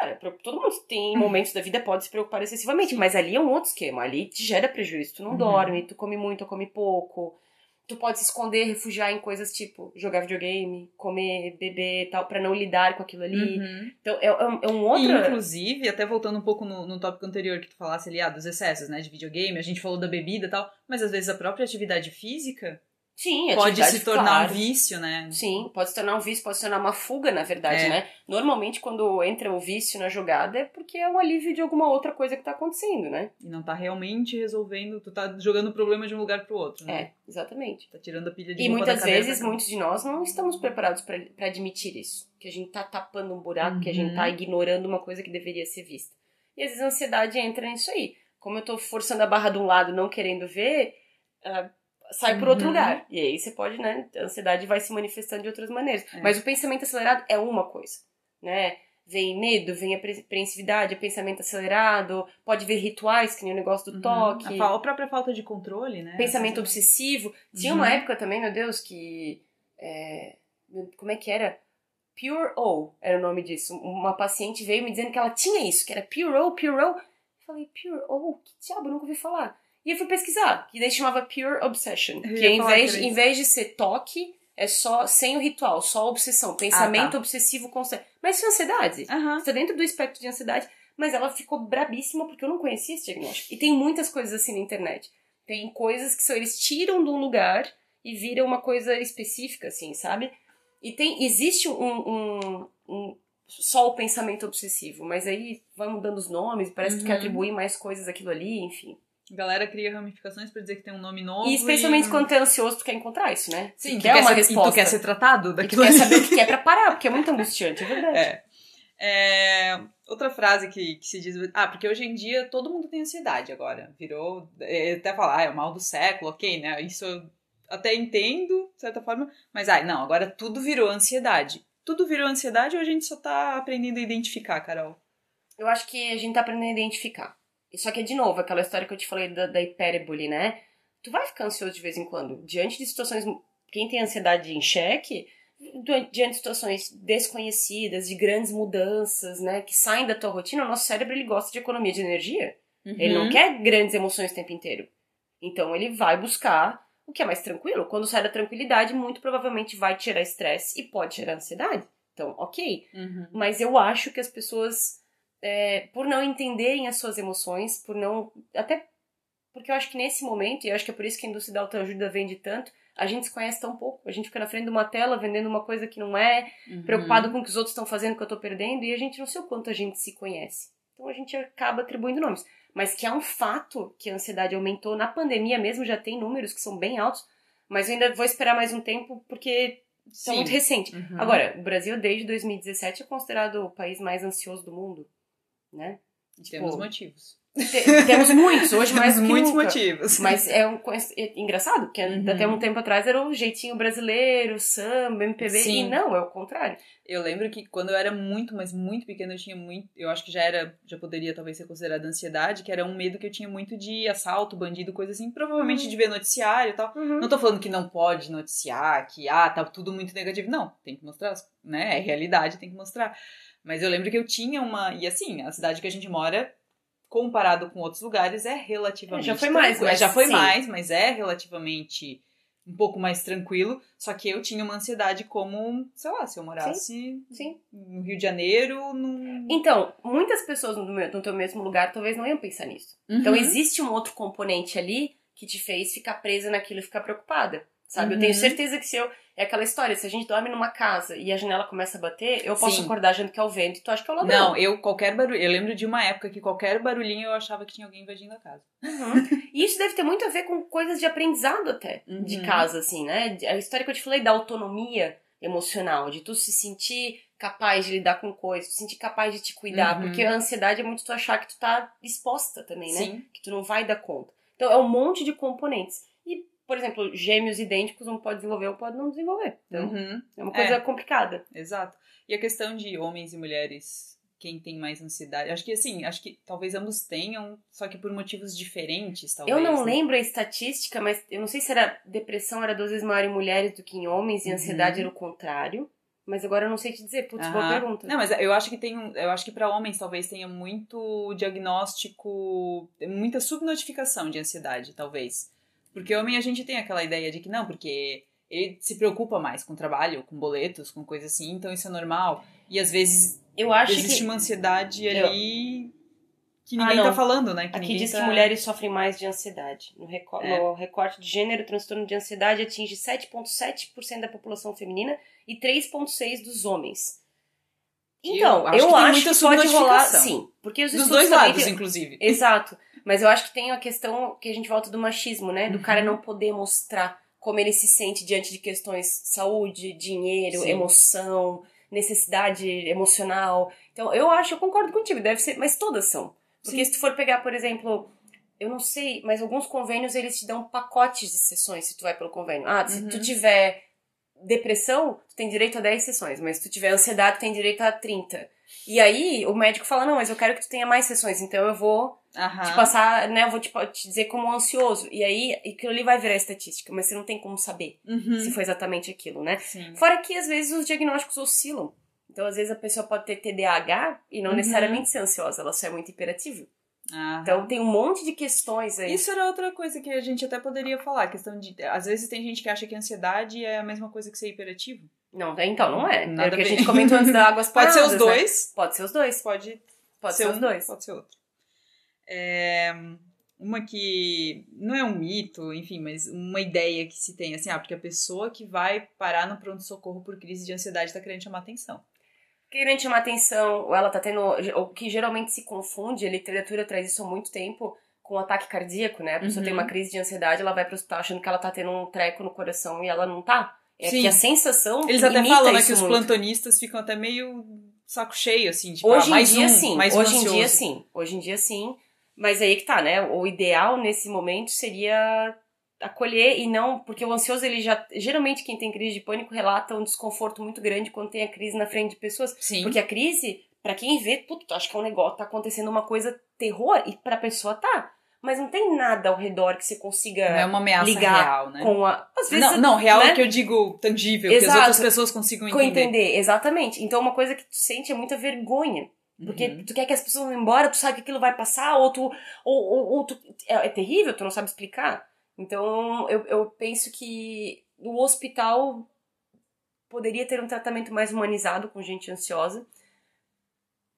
Cara, todo mundo tem momentos da vida pode se preocupar excessivamente, mas ali é um outro esquema. Ali te gera prejuízo. Tu não Uhum. dorme, tu come muito ou come pouco. Tu pode se esconder, refugiar em coisas tipo jogar videogame, comer, beber tal, pra não lidar com aquilo ali. Uhum. Então é, é um- é E, outro. inclusive, até voltando um pouco no, no tópico anterior que tu falasse ali, ah, dos excessos, né, de videogame, a gente falou da bebida e tal, mas às vezes a própria atividade física Sim, pode se tornar claro. um vício, né? Sim, pode se tornar um vício, pode se tornar uma fuga, na verdade, É. né? Normalmente, quando entra o vício na jogada, é porque é um alívio de alguma outra coisa que tá acontecendo, né? E não tá realmente resolvendo, tu tá jogando o problema de um lugar pro outro, né? É, exatamente. Tá tirando a pilha de E muitas vezes, muitos de nós não estamos preparados pra pra admitir isso. Que a gente tá tapando um buraco, que a gente Uhum. tá ignorando uma coisa que deveria ser vista. E às vezes a ansiedade entra nisso aí. Como eu tô forçando a barra de um lado, não querendo ver, ah, sai por outro Uhum. lugar. E aí você pode, né? A ansiedade vai se manifestando de outras maneiras. É. Mas o pensamento acelerado é uma coisa, né? Vem medo, vem apreensividade, é pensamento acelerado, pode vir rituais, que nem o negócio do Uhum. toque. A, a própria falta de controle, né? Pensamento obsessivo. Tinha Uhum. uma época também, meu Deus, que. é, como é que era? Pure O era o nome disso. Uma paciente veio me dizendo que ela tinha isso, que era Pure O, Pure O. Eu falei, Pure O? Que diabo, eu nunca ouvi falar. E eu fui pesquisar, que daí chamava Pure Obsession. Eu Que ia em vez, que em vez de ser toque, é só sem o ritual, só obsessão. Pensamento obsessivo constante. Mas isso é ansiedade. Aham. Está dentro do espectro de ansiedade, mas ela ficou brabíssima porque eu não conhecia esse diagnóstico. E tem muitas coisas assim na internet. Tem coisas que só eles tiram de um lugar e viram uma coisa específica, assim, sabe? E tem existe um, um, um- só o pensamento obsessivo, mas aí vai mudando os nomes, parece que Uhum. quer atribuir mais coisas àquilo ali, enfim. A galera cria ramificações pra dizer que tem um nome novo. E especialmente quando tu é ansioso, tu quer encontrar isso, né? Sim, tu quer uma ser, resposta. E tu quer ser tratado E tu daquilo quer saber o que é pra parar, porque é muito angustiante, é verdade. É. É, outra frase que, que se diz. Ah, porque hoje em dia todo mundo tem ansiedade agora. Virou. é, até falar, ah, é o mal do século, ok, né? Isso eu até entendo, de certa forma. Mas, ai, não, agora tudo virou ansiedade. Tudo virou ansiedade ou a gente só tá aprendendo a identificar, Carol? Eu acho que a gente tá aprendendo a identificar. Só que, de novo, aquela história que eu te falei da, da hipérbole, né? Tu vai ficar ansioso de vez em quando. Diante de situações. Quem tem ansiedade em xeque, diante de situações desconhecidas, de grandes mudanças, né? Que saem da tua rotina, o nosso cérebro ele gosta de economia de energia. Ele não Uhum. quer grandes emoções o tempo inteiro. Então ele vai buscar o que é mais tranquilo. Quando sai da tranquilidade, muito provavelmente vai tirar estresse e pode gerar ansiedade. Então, ok. Uhum. Mas eu acho que as pessoas, é, por não entenderem as suas emoções, por não. Até porque eu acho que nesse momento, e eu acho que é por isso que a indústria da autoajuda vende tanto, a gente se conhece tão pouco. A gente fica na frente de uma tela vendendo uma coisa que não é, Uhum. preocupado com o que os outros estão fazendo, que eu tô perdendo, e a gente não sei o quanto a gente se conhece. Então a gente acaba atribuindo nomes. Mas que é um fato que a ansiedade aumentou na pandemia mesmo, já tem números que são bem altos, mas eu ainda vou esperar mais um tempo porque tá Sim. muito recente. Uhum. Agora, o Brasil desde 2017 é considerado o país mais ansioso do mundo, né? Temos motivos. Te- temos muitos, hoje mais Temos muitos nunca. motivos. Mas é, um, é engraçado, porque Uhum. até um tempo atrás era o jeitinho brasileiro, samba, MPB, e Sim. não, é o contrário. Eu lembro que quando eu era muito, mas muito pequena, eu tinha muito. Eu acho que já era. Já poderia talvez ser considerada ansiedade, que era um medo que eu tinha muito de assalto, bandido, coisa assim. Provavelmente Uhum. de ver noticiário e tal. Não tô falando que não pode noticiar, que ah, tá tudo muito negativo. Não, tem que mostrar, né? É realidade, tem que mostrar. Mas eu lembro que eu tinha uma. E assim, a cidade que a gente mora, comparado com outros lugares, é relativamente. Já foi mais, mas já foi sim. mais, mas é relativamente um pouco mais tranquilo. Só que eu tinha uma ansiedade como, sei lá, se eu morasse Sim. no Rio de Janeiro, num. Então, muitas pessoas no, meu- no teu mesmo lugar talvez não iam pensar nisso. Então Uhum. existe um outro componente ali que te fez ficar presa naquilo e ficar preocupada. Sabe? Eu Uhum. tenho certeza que se eu. É aquela história, se a gente dorme numa casa e a janela começa a bater, eu posso Sim. acordar achando que é o vento e tu acha que é o ladrão. Não, eu qualquer barulho. Eu lembro de uma época que qualquer barulhinho eu achava que tinha alguém invadindo a casa. Uhum. E isso deve ter muito a ver com coisas de aprendizado até, de Uhum. casa, assim, né? A história que eu te falei da autonomia emocional, de tu se sentir capaz de lidar com coisas, se sentir capaz de te cuidar, Uhum. porque a ansiedade é muito tu achar que tu tá exposta também, né? Sim. Que tu não vai dar conta. Então é um monte de componentes. Por exemplo, gêmeos idênticos um pode desenvolver ou pode não desenvolver. Então Uhum. é uma coisa É. complicada. Exato. E a questão de homens e mulheres, quem tem mais ansiedade? Acho que assim, acho que talvez ambos tenham, só que por motivos diferentes, talvez. eu não né? lembro a estatística, mas eu não sei se era depressão era duas vezes maior em mulheres do que em homens e Uhum. ansiedade era o contrário. Mas agora eu não sei te dizer, putz, boa Aham. pergunta. Não, mas eu acho que tem um, eu acho que para homens talvez tenha muito diagnóstico, muita subnotificação de ansiedade, talvez. Porque homem a gente tem aquela ideia de que não, porque ele se preocupa mais com trabalho, com boletos, com coisas assim, então isso é normal. E às vezes Eu acho existe que uma ansiedade Eu- ali que Ah, ninguém não. tá falando, né? Que aqui diz tá... que mulheres sofrem mais de ansiedade. No, reco- É. no recorte de gênero, o transtorno de ansiedade atinge 7,7% da população feminina e 3,6% dos homens. Então, Eu eu, acho que tem acho que pode rolar, sim. Porque os Dos dois lados, inclusive. Exato. Mas eu acho que tem a questão que a gente volta do machismo, né? Do Uhum. cara não poder mostrar como ele se sente diante de questões saúde, dinheiro, Sim. emoção, necessidade emocional. Então, eu acho, eu concordo contigo, deve ser, mas todas são. Porque Sim. se tu for pegar, por exemplo, eu não sei, mas alguns convênios eles te dão pacotes de sessões se tu vai pelo convênio. Ah, se Uhum. tu tiver depressão, tu tem direito a 10 sessões, mas se tu tiver ansiedade, tu tem direito a 30. E aí o médico fala: "Não, mas eu quero que tu tenha mais sessões, então eu vou Aham. te passar, né, eu vou te, te dizer como ansioso". E aí aquilo ali vai virar estatística, mas você não tem como saber Uhum. se foi exatamente aquilo, né? Sim. Fora que às vezes os diagnósticos oscilam. Então, às vezes a pessoa pode ter TDAH e não Uhum. necessariamente ser ansiosa, ela só é muito hiperativa. Aham. Então tem um monte de questões aí. Isso era outra coisa que a gente até poderia falar, questão de. Às vezes tem gente que acha que ansiedade é a mesma coisa que ser hiperativo. Não, então não é. Nada é o que a a gente comentou antes da águas Pode ser paradas, os né? dois, Pode ser os dois. pode, Pode ser ser um, os dois. pode ser outro. É, uma que não é um mito, enfim, mas uma ideia que se tem, assim, ah, porque a pessoa que vai parar no pronto-socorro por crise de ansiedade tá querendo chamar atenção. Querendo chamar atenção, ou ela tá tendo. O que geralmente se confunde, a literatura traz isso há muito tempo, com ataque cardíaco, né? A pessoa Uhum. tem uma crise de ansiedade, ela vai pro hospital achando que ela tá tendo um treco no coração e ela não tá. É Sim. que a sensação. Eles até falam, né, que os muito. plantonistas ficam até meio saco cheio, assim, tipo, Hoje ah, mais em dia um, sim, mais um hoje em dia sim, hoje em dia sim. Mas aí que tá, né? O ideal nesse momento seria acolher e não, porque o ansioso ele já geralmente quem tem crise de pânico relata um desconforto muito grande quando tem a crise na frente de pessoas, Sim. porque a crise, pra quem vê, puto, tu acha que é um negócio, tá acontecendo uma coisa terror e pra pessoa tá, mas não tem nada ao redor que você consiga Não é uma ameaça ligar real, né? com a às vezes Não, não, real né? é que eu digo tangível, que as Exato. outras pessoas consigam entender. entender, exatamente. Então uma coisa que tu sente é muita vergonha. Porque Uhum. tu quer que as pessoas vão embora, tu sabe que aquilo vai passar, ou tu. Ou, ou, ou tu é, é terrível, tu não sabe explicar. Então eu, eu penso que o hospital poderia ter um tratamento mais humanizado com gente ansiosa.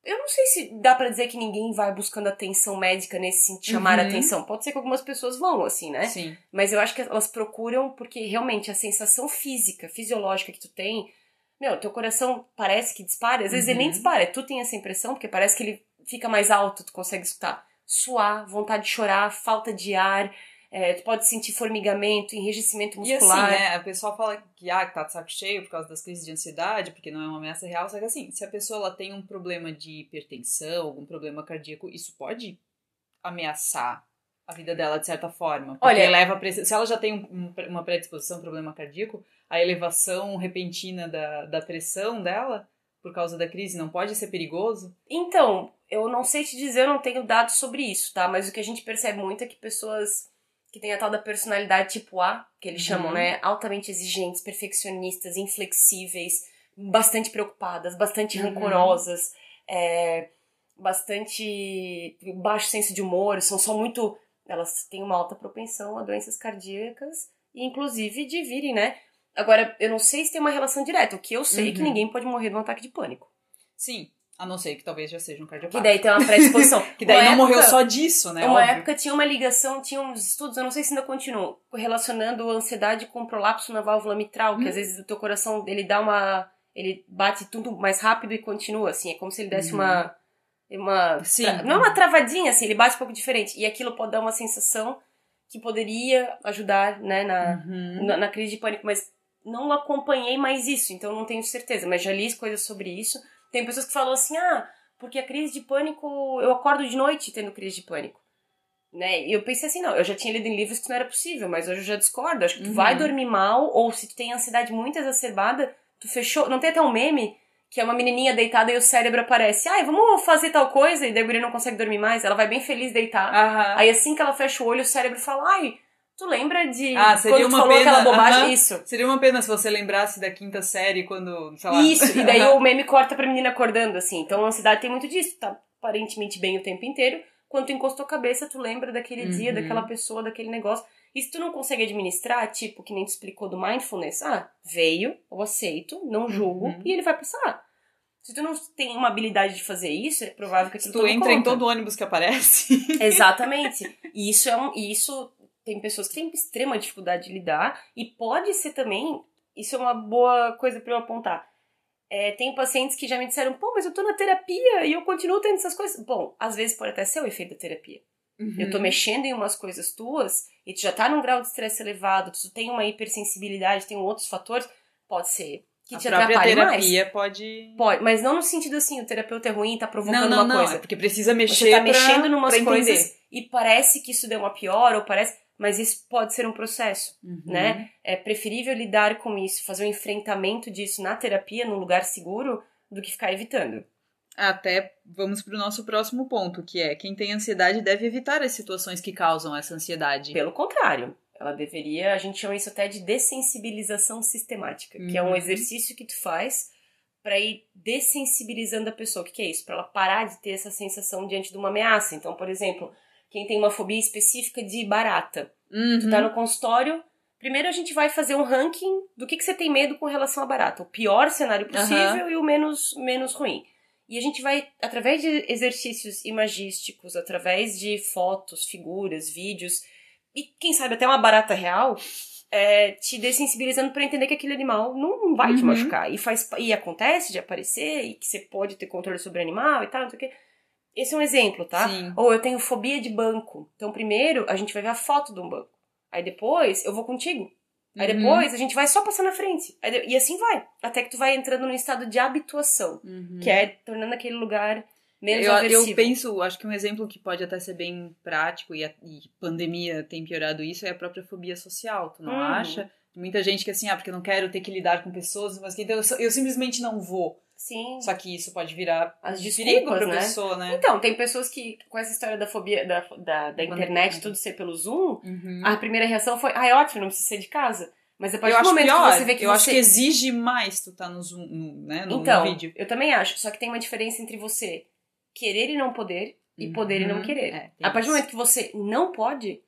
Eu não sei se dá pra dizer que ninguém vai buscando atenção médica nesse sentido, chamar Uhum. atenção. Pode ser que algumas pessoas vão, assim, né? Sim. Mas eu acho que elas procuram porque realmente a sensação física, fisiológica que tu tem, meu, teu coração parece que dispara, às vezes ele nem Uhum. dispara, tu tem essa impressão, porque parece que ele fica mais alto, tu consegue escutar. Suar, vontade de chorar, falta de ar, é, tu pode sentir formigamento, enrijecimento E assim, muscular. né, a pessoa fala que, ah, tá de saco cheio por causa das crises de ansiedade, porque não é uma ameaça real, só que assim, se a pessoa ela tem um problema de hipertensão, algum problema cardíaco, isso pode ameaçar a vida dela de certa forma. Olha- eleva. Se ela já tem um- um- uma predisposição a problema cardíaco, a elevação repentina da, da pressão dela, por causa da crise, não pode ser perigoso? Então, eu não sei te dizer, eu não tenho dados sobre isso, tá? Mas o que a gente percebe muito é que pessoas que têm a tal da personalidade tipo A, que eles Uhum. chamam, né? Altamente exigentes, perfeccionistas, inflexíveis, bastante preocupadas, bastante Uhum. rancorosas, é, bastante baixo senso de humor, são só muito. Elas têm uma alta propensão a doenças cardíacas e, inclusive, de virem, né? Agora, eu não sei se tem uma relação direta. O que eu sei é que Uhum. ninguém pode morrer de um ataque de pânico. Sim. A não ser que talvez já seja um Que cardiopata. daí tem uma predisposição. Que daí Uma não morreu época- só disso, né? Uma óbvio. época tinha uma ligação, tinha uns estudos, eu não sei se ainda continuam, relacionando ansiedade com prolapso na válvula mitral, que Hum. às vezes o teu coração, ele dá uma... Ele bate tudo mais rápido e continua, assim. É como se ele desse Uhum. uma... uma Sim. tra- Não é uma travadinha, assim, ele bate um pouco diferente. E aquilo pode dar uma sensação que poderia ajudar, né, na, Uhum. na, na crise de pânico, mas não acompanhei mais isso, então não tenho certeza, mas já li coisas sobre isso. Tem pessoas que falam assim: "Ah, porque a crise de pânico, eu acordo de noite tendo crise de pânico". Né? E eu pensei assim, não, eu já tinha lido em livros que isso não era possível, mas hoje eu já discordo. Acho que tu Uhum. vai dormir mal, ou se tu tem ansiedade muito exacerbada, tu fechou. Não tem até um meme que é uma menininha deitada e o cérebro aparece. Ai, vamos fazer tal coisa, e daí a guria não consegue dormir mais. Ela vai bem feliz deitar. Aham. Aí assim que ela fecha o olho, o cérebro fala, ai, tu lembra de Ah, seria uma falou pena, aquela bobagem? aham. Isso. Seria uma pena se você lembrasse da quinta série quando, sei lá. Isso, e daí o meme corta pra menina acordando, assim. Então a ansiedade tem muito disso. Tá aparentemente bem o tempo inteiro. Quando tu encostou a cabeça, tu lembra daquele dia, Uhum. daquela pessoa, daquele negócio. E se tu não consegue administrar, tipo, que nem tu explicou do mindfulness, ah, veio, eu aceito, não julgo, Uhum. e ele vai passar. Se tu não tem uma habilidade de fazer isso, é provável que tu entra em conta. todo ônibus que aparece. Exatamente. E isso é um. Isso tem pessoas que têm extrema dificuldade de lidar. E pode ser também. Isso é uma boa coisa pra eu apontar. É, tem pacientes que já me disseram, pô, mas eu tô na terapia e eu continuo tendo essas coisas. Bom, às vezes pode até ser o efeito da terapia. Eu Uhum. tô mexendo em umas coisas tuas e tu já tá num grau de estresse elevado, tu tem uma hipersensibilidade, tem outros fatores, pode ser que a te própria atrapalhe terapia mais. pode. Pode, mas não no sentido assim, o terapeuta é ruim, tá provocando Não, não, uma não. coisa. É porque precisa mexer. Você tá pra- mexendo pra entender. coisas e parece que isso deu uma pior, ou parece. Mas isso pode ser um processo, Uhum. né? É preferível lidar com isso, fazer um enfrentamento disso na terapia, num lugar seguro, do que ficar evitando. Até vamos pro nosso próximo ponto, que é quem tem ansiedade deve evitar as situações que causam essa ansiedade. Pelo contrário, ela deveria. A gente chama isso até de dessensibilização sistemática, que é um Uhum. exercício que tu faz para ir dessensibilizando a pessoa. O que, que é isso? Para ela parar de ter essa sensação diante de uma ameaça. Então, por exemplo, quem tem uma fobia específica de barata. Uhum. Tu tá no consultório. Primeiro a gente vai fazer um ranking do que, que você tem medo com relação à barata. O pior cenário possível e o menos, menos ruim. E a gente vai, através de exercícios imagísticos, através de fotos, figuras, vídeos, e quem sabe até uma barata real, é, te dessensibilizando para entender que aquele animal não vai te Uhum. machucar. E, faz, e acontece de aparecer, e que você pode ter controle sobre o animal e tal, não sei o quê. Esse é um exemplo, tá? Sim. Ou eu tenho fobia de banco. Então, primeiro a gente vai ver a foto de um banco. Aí depois eu vou contigo. Aí Uhum. depois a gente vai só passar na frente. Aí e assim vai. Até que tu vai entrando num estado de habituação. Uhum. Que é tornando aquele lugar menos eu, aversivo. eu penso, acho que um exemplo que pode até ser bem prático e a e pandemia tem piorado isso é a própria fobia social, tu não Uhum. acha? Muita gente que assim, ah, porque eu não quero ter que lidar com pessoas, mas então eu, eu simplesmente não vou. Sim. Só que isso pode virar As perigo pra né? pessoa, né? Então, tem pessoas que, com essa história da fobia da, da, da internet, tudo ser pelo Zoom, Uhum. a primeira reação foi, ah, é ótimo, não precisa sair de casa. Mas a partir eu do momento pior, que você vê que eu você... acho que exige mais tu tá no Zoom, no, né, no, no Então, vídeo. eu também acho. Só que tem uma diferença entre você querer e não poder e poder e não Uhum. querer. É, a partir isso. do momento que você não pode,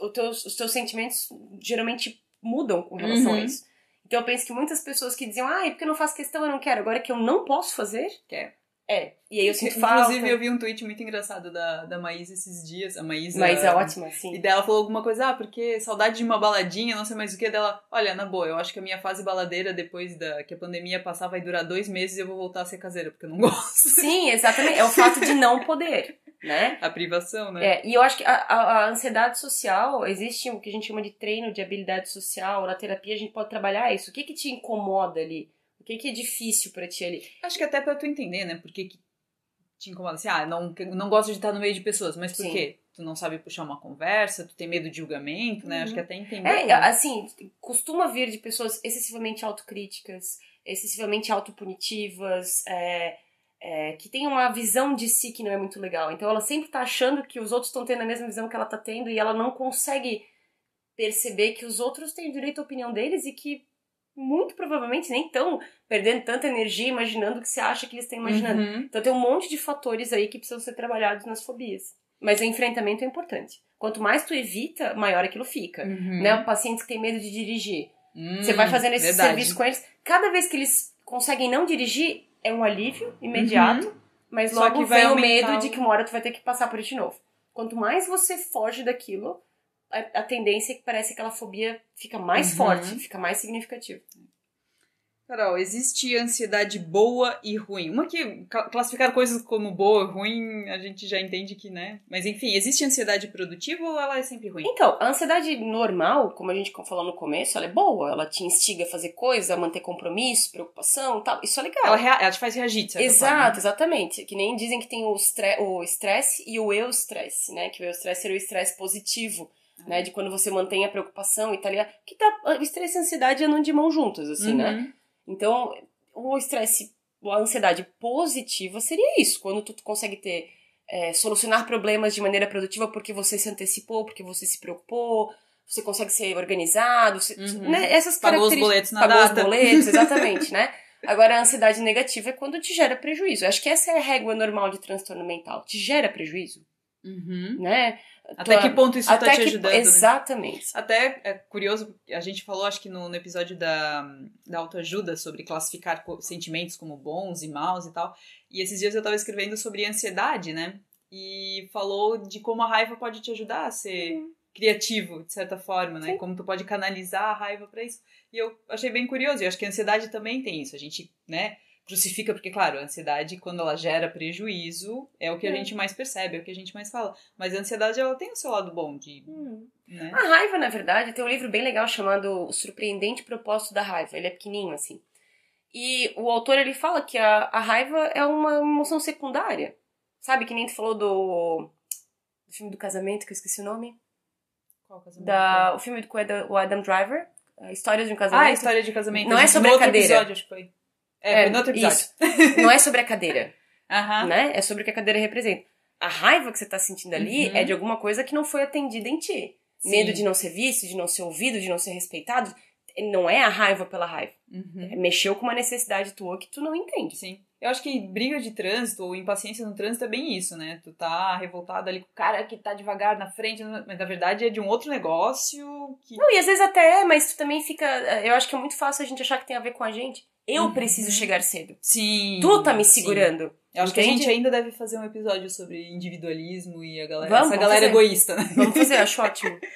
os teus, os teus sentimentos geralmente mudam com relação Uhum. a isso. Então eu penso que muitas pessoas que diziam, ah, é porque eu não faço questão, eu não quero. Agora que eu não posso fazer, Quer. é. E aí eu sinto Inclusive, falta. eu vi um tweet muito engraçado da, da Maísa esses dias. A Maísa. Mas é ótimo, E assim. dela falou alguma coisa, ah, porque saudade de uma baladinha, não sei mais o que. Dela, olha, na boa, eu acho que a minha fase baladeira, depois da que a pandemia passar, vai durar dois meses e eu vou voltar a ser caseira, porque eu não gosto. Sim, exatamente. É o fato de não poder, né? A privação, né? É, e eu acho que a, a- a ansiedade social, existe o que a gente chama de treino de habilidade social, na terapia a gente pode trabalhar isso. O que que te incomoda ali? O que que é difícil pra ti ali? Acho que até pra tu entender, né? Porque que te incomoda assim, ah, não, não gosto de estar no meio de pessoas, mas por Sim. quê? Tu não sabe puxar uma conversa, tu tem medo de julgamento, né? Uhum. Acho que até entender. É, né? assim, costuma vir de pessoas excessivamente autocríticas, excessivamente autopunitivas, é, é, que tem uma visão de si que não é muito legal. Então ela sempre tá achando que os outros estão tendo a mesma visão que ela tá tendo e ela não consegue perceber que os outros têm direito à opinião deles e que muito provavelmente nem estão perdendo tanta energia imaginando o que você acha que eles estão imaginando. Uhum. Então tem um monte de fatores aí que precisam ser trabalhados nas fobias. Mas o enfrentamento é importante. Quanto mais tu evita, maior aquilo fica. Uhum. Né? Pacientes que têm medo de dirigir. Hum, Você vai fazendo esse verdade. serviço com eles. Cada vez que eles conseguem não dirigir, é um alívio imediato. Mas Uhum. Só logo que vem o medo de que uma hora tu vai ter que passar por isso de novo. Quanto mais você foge daquilo, a, a tendência é que parece que aquela fobia fica mais Uhum. forte, fica mais significativa. Carol, existe ansiedade boa e ruim. Uma que classificar coisas como boa e ruim, a gente já entende que, né? Mas enfim, existe ansiedade produtiva ou ela é sempre ruim? Então, a ansiedade normal, como a gente falou no começo, ela é boa. Ela te instiga a fazer coisa, a manter compromisso, preocupação tal. Isso é legal. Ela, ela te faz reagir, de certa Exato, forma. exatamente. Que nem dizem que tem o estresse e o eu-stress, né? Que o eu-stress seria o estresse positivo. Né, de quando você mantém a preocupação e tá ligado? Que tá, o estresse e a ansiedade andam de mão juntas, assim, né? Então, o estresse, a ansiedade positiva seria isso, quando tu consegue ter é, solucionar problemas de maneira produtiva porque você se antecipou, porque você se preocupou, você consegue ser organizado, você, Uhum. né? Essas Pagou os boletos na Pagou data. os boletos, exatamente, né? Agora, a ansiedade negativa é quando te gera prejuízo. Eu acho que essa é a régua normal de transtorno mental. Te gera prejuízo, Uhum. né? Até Tua- que ponto isso Até tá te que, ajudando? né? Exatamente. Até é curioso, a gente falou, acho que no, no episódio da, da autoajuda, sobre classificar sentimentos como bons e maus e tal. E esses dias eu tava escrevendo sobre ansiedade, né? E falou de como a raiva pode te ajudar a ser criativo, de certa forma, né? Sim. Como tu pode canalizar a raiva pra isso. E eu achei bem curioso, e acho que a ansiedade também tem isso. A gente, né, crucifica, porque, claro, a ansiedade, quando ela gera prejuízo, é o que a É. gente mais percebe, é o que a gente mais fala. Mas a ansiedade, ela tem o seu lado bom de, Hum. né? A raiva, na verdade, tem um livro bem legal chamado O Surpreendente Propósito da Raiva. Ele é pequenininho, assim. E o autor, ele fala que a, a raiva é uma emoção secundária. Sabe, que nem tu falou do, do filme do casamento, que eu esqueci o nome. Qual casamento? Da, o filme com o Adam, Driver, a Histórias de um Casamento. Ah, a história de casamento. Não é sobre a cadeira. episódio, acho que foi. É, foi no outro episódio. Isso. Não é sobre a cadeira, Aham. né? É sobre o que a cadeira representa. A raiva que você tá sentindo ali Uhum. é de alguma coisa que não foi atendida em ti. Sim. Medo de não ser visto, de não ser ouvido, de não ser respeitado. Não é a raiva pela raiva. Uhum. Mexeu com uma necessidade tua que tu não entende. Sim. Eu acho que briga de trânsito ou impaciência no trânsito é bem isso, né? Tu tá revoltado ali com o cara que tá devagar na frente, mas na verdade é de um outro negócio que. Não, e às vezes até é, mas tu também fica. Eu acho que é muito fácil a gente achar que tem a ver com a gente. Eu Uhum. preciso chegar cedo. Sim. Tu tá me sim. segurando. Eu acho que a gente ainda deve fazer um episódio sobre individualismo e a galera, Vamos, essa vamos galera fazer. egoísta, né? Vamos fazer, acho ótimo.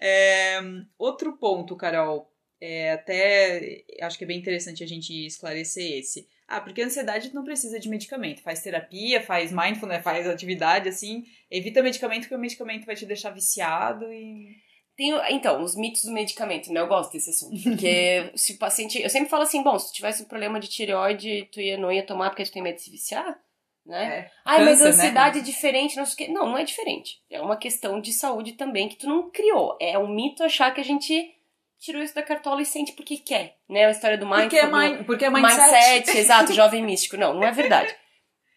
É, outro ponto, Carol, é, até acho que é bem interessante a gente esclarecer esse. Ah, porque a ansiedade não precisa de medicamento. Faz terapia, faz mindfulness, faz atividade, assim. Evita medicamento, porque o medicamento vai te deixar viciado e. Tem, então, os mitos do medicamento, né? Eu gosto desse assunto. Porque se o paciente. Eu sempre falo assim, bom, se tu tivesse um problema de tireoide, tu ia, não ia tomar porque tu tem medo de se viciar, né? É, Ai, mas a né? ansiedade é diferente, não sei o quê. Não, não é diferente. É uma questão de saúde também que tu não criou. É um mito achar que a gente tirou isso da cartola e sente porque quer, né? A história do Porque é, mind, porque é mindset. exato, jovem místico. Não, não é verdade.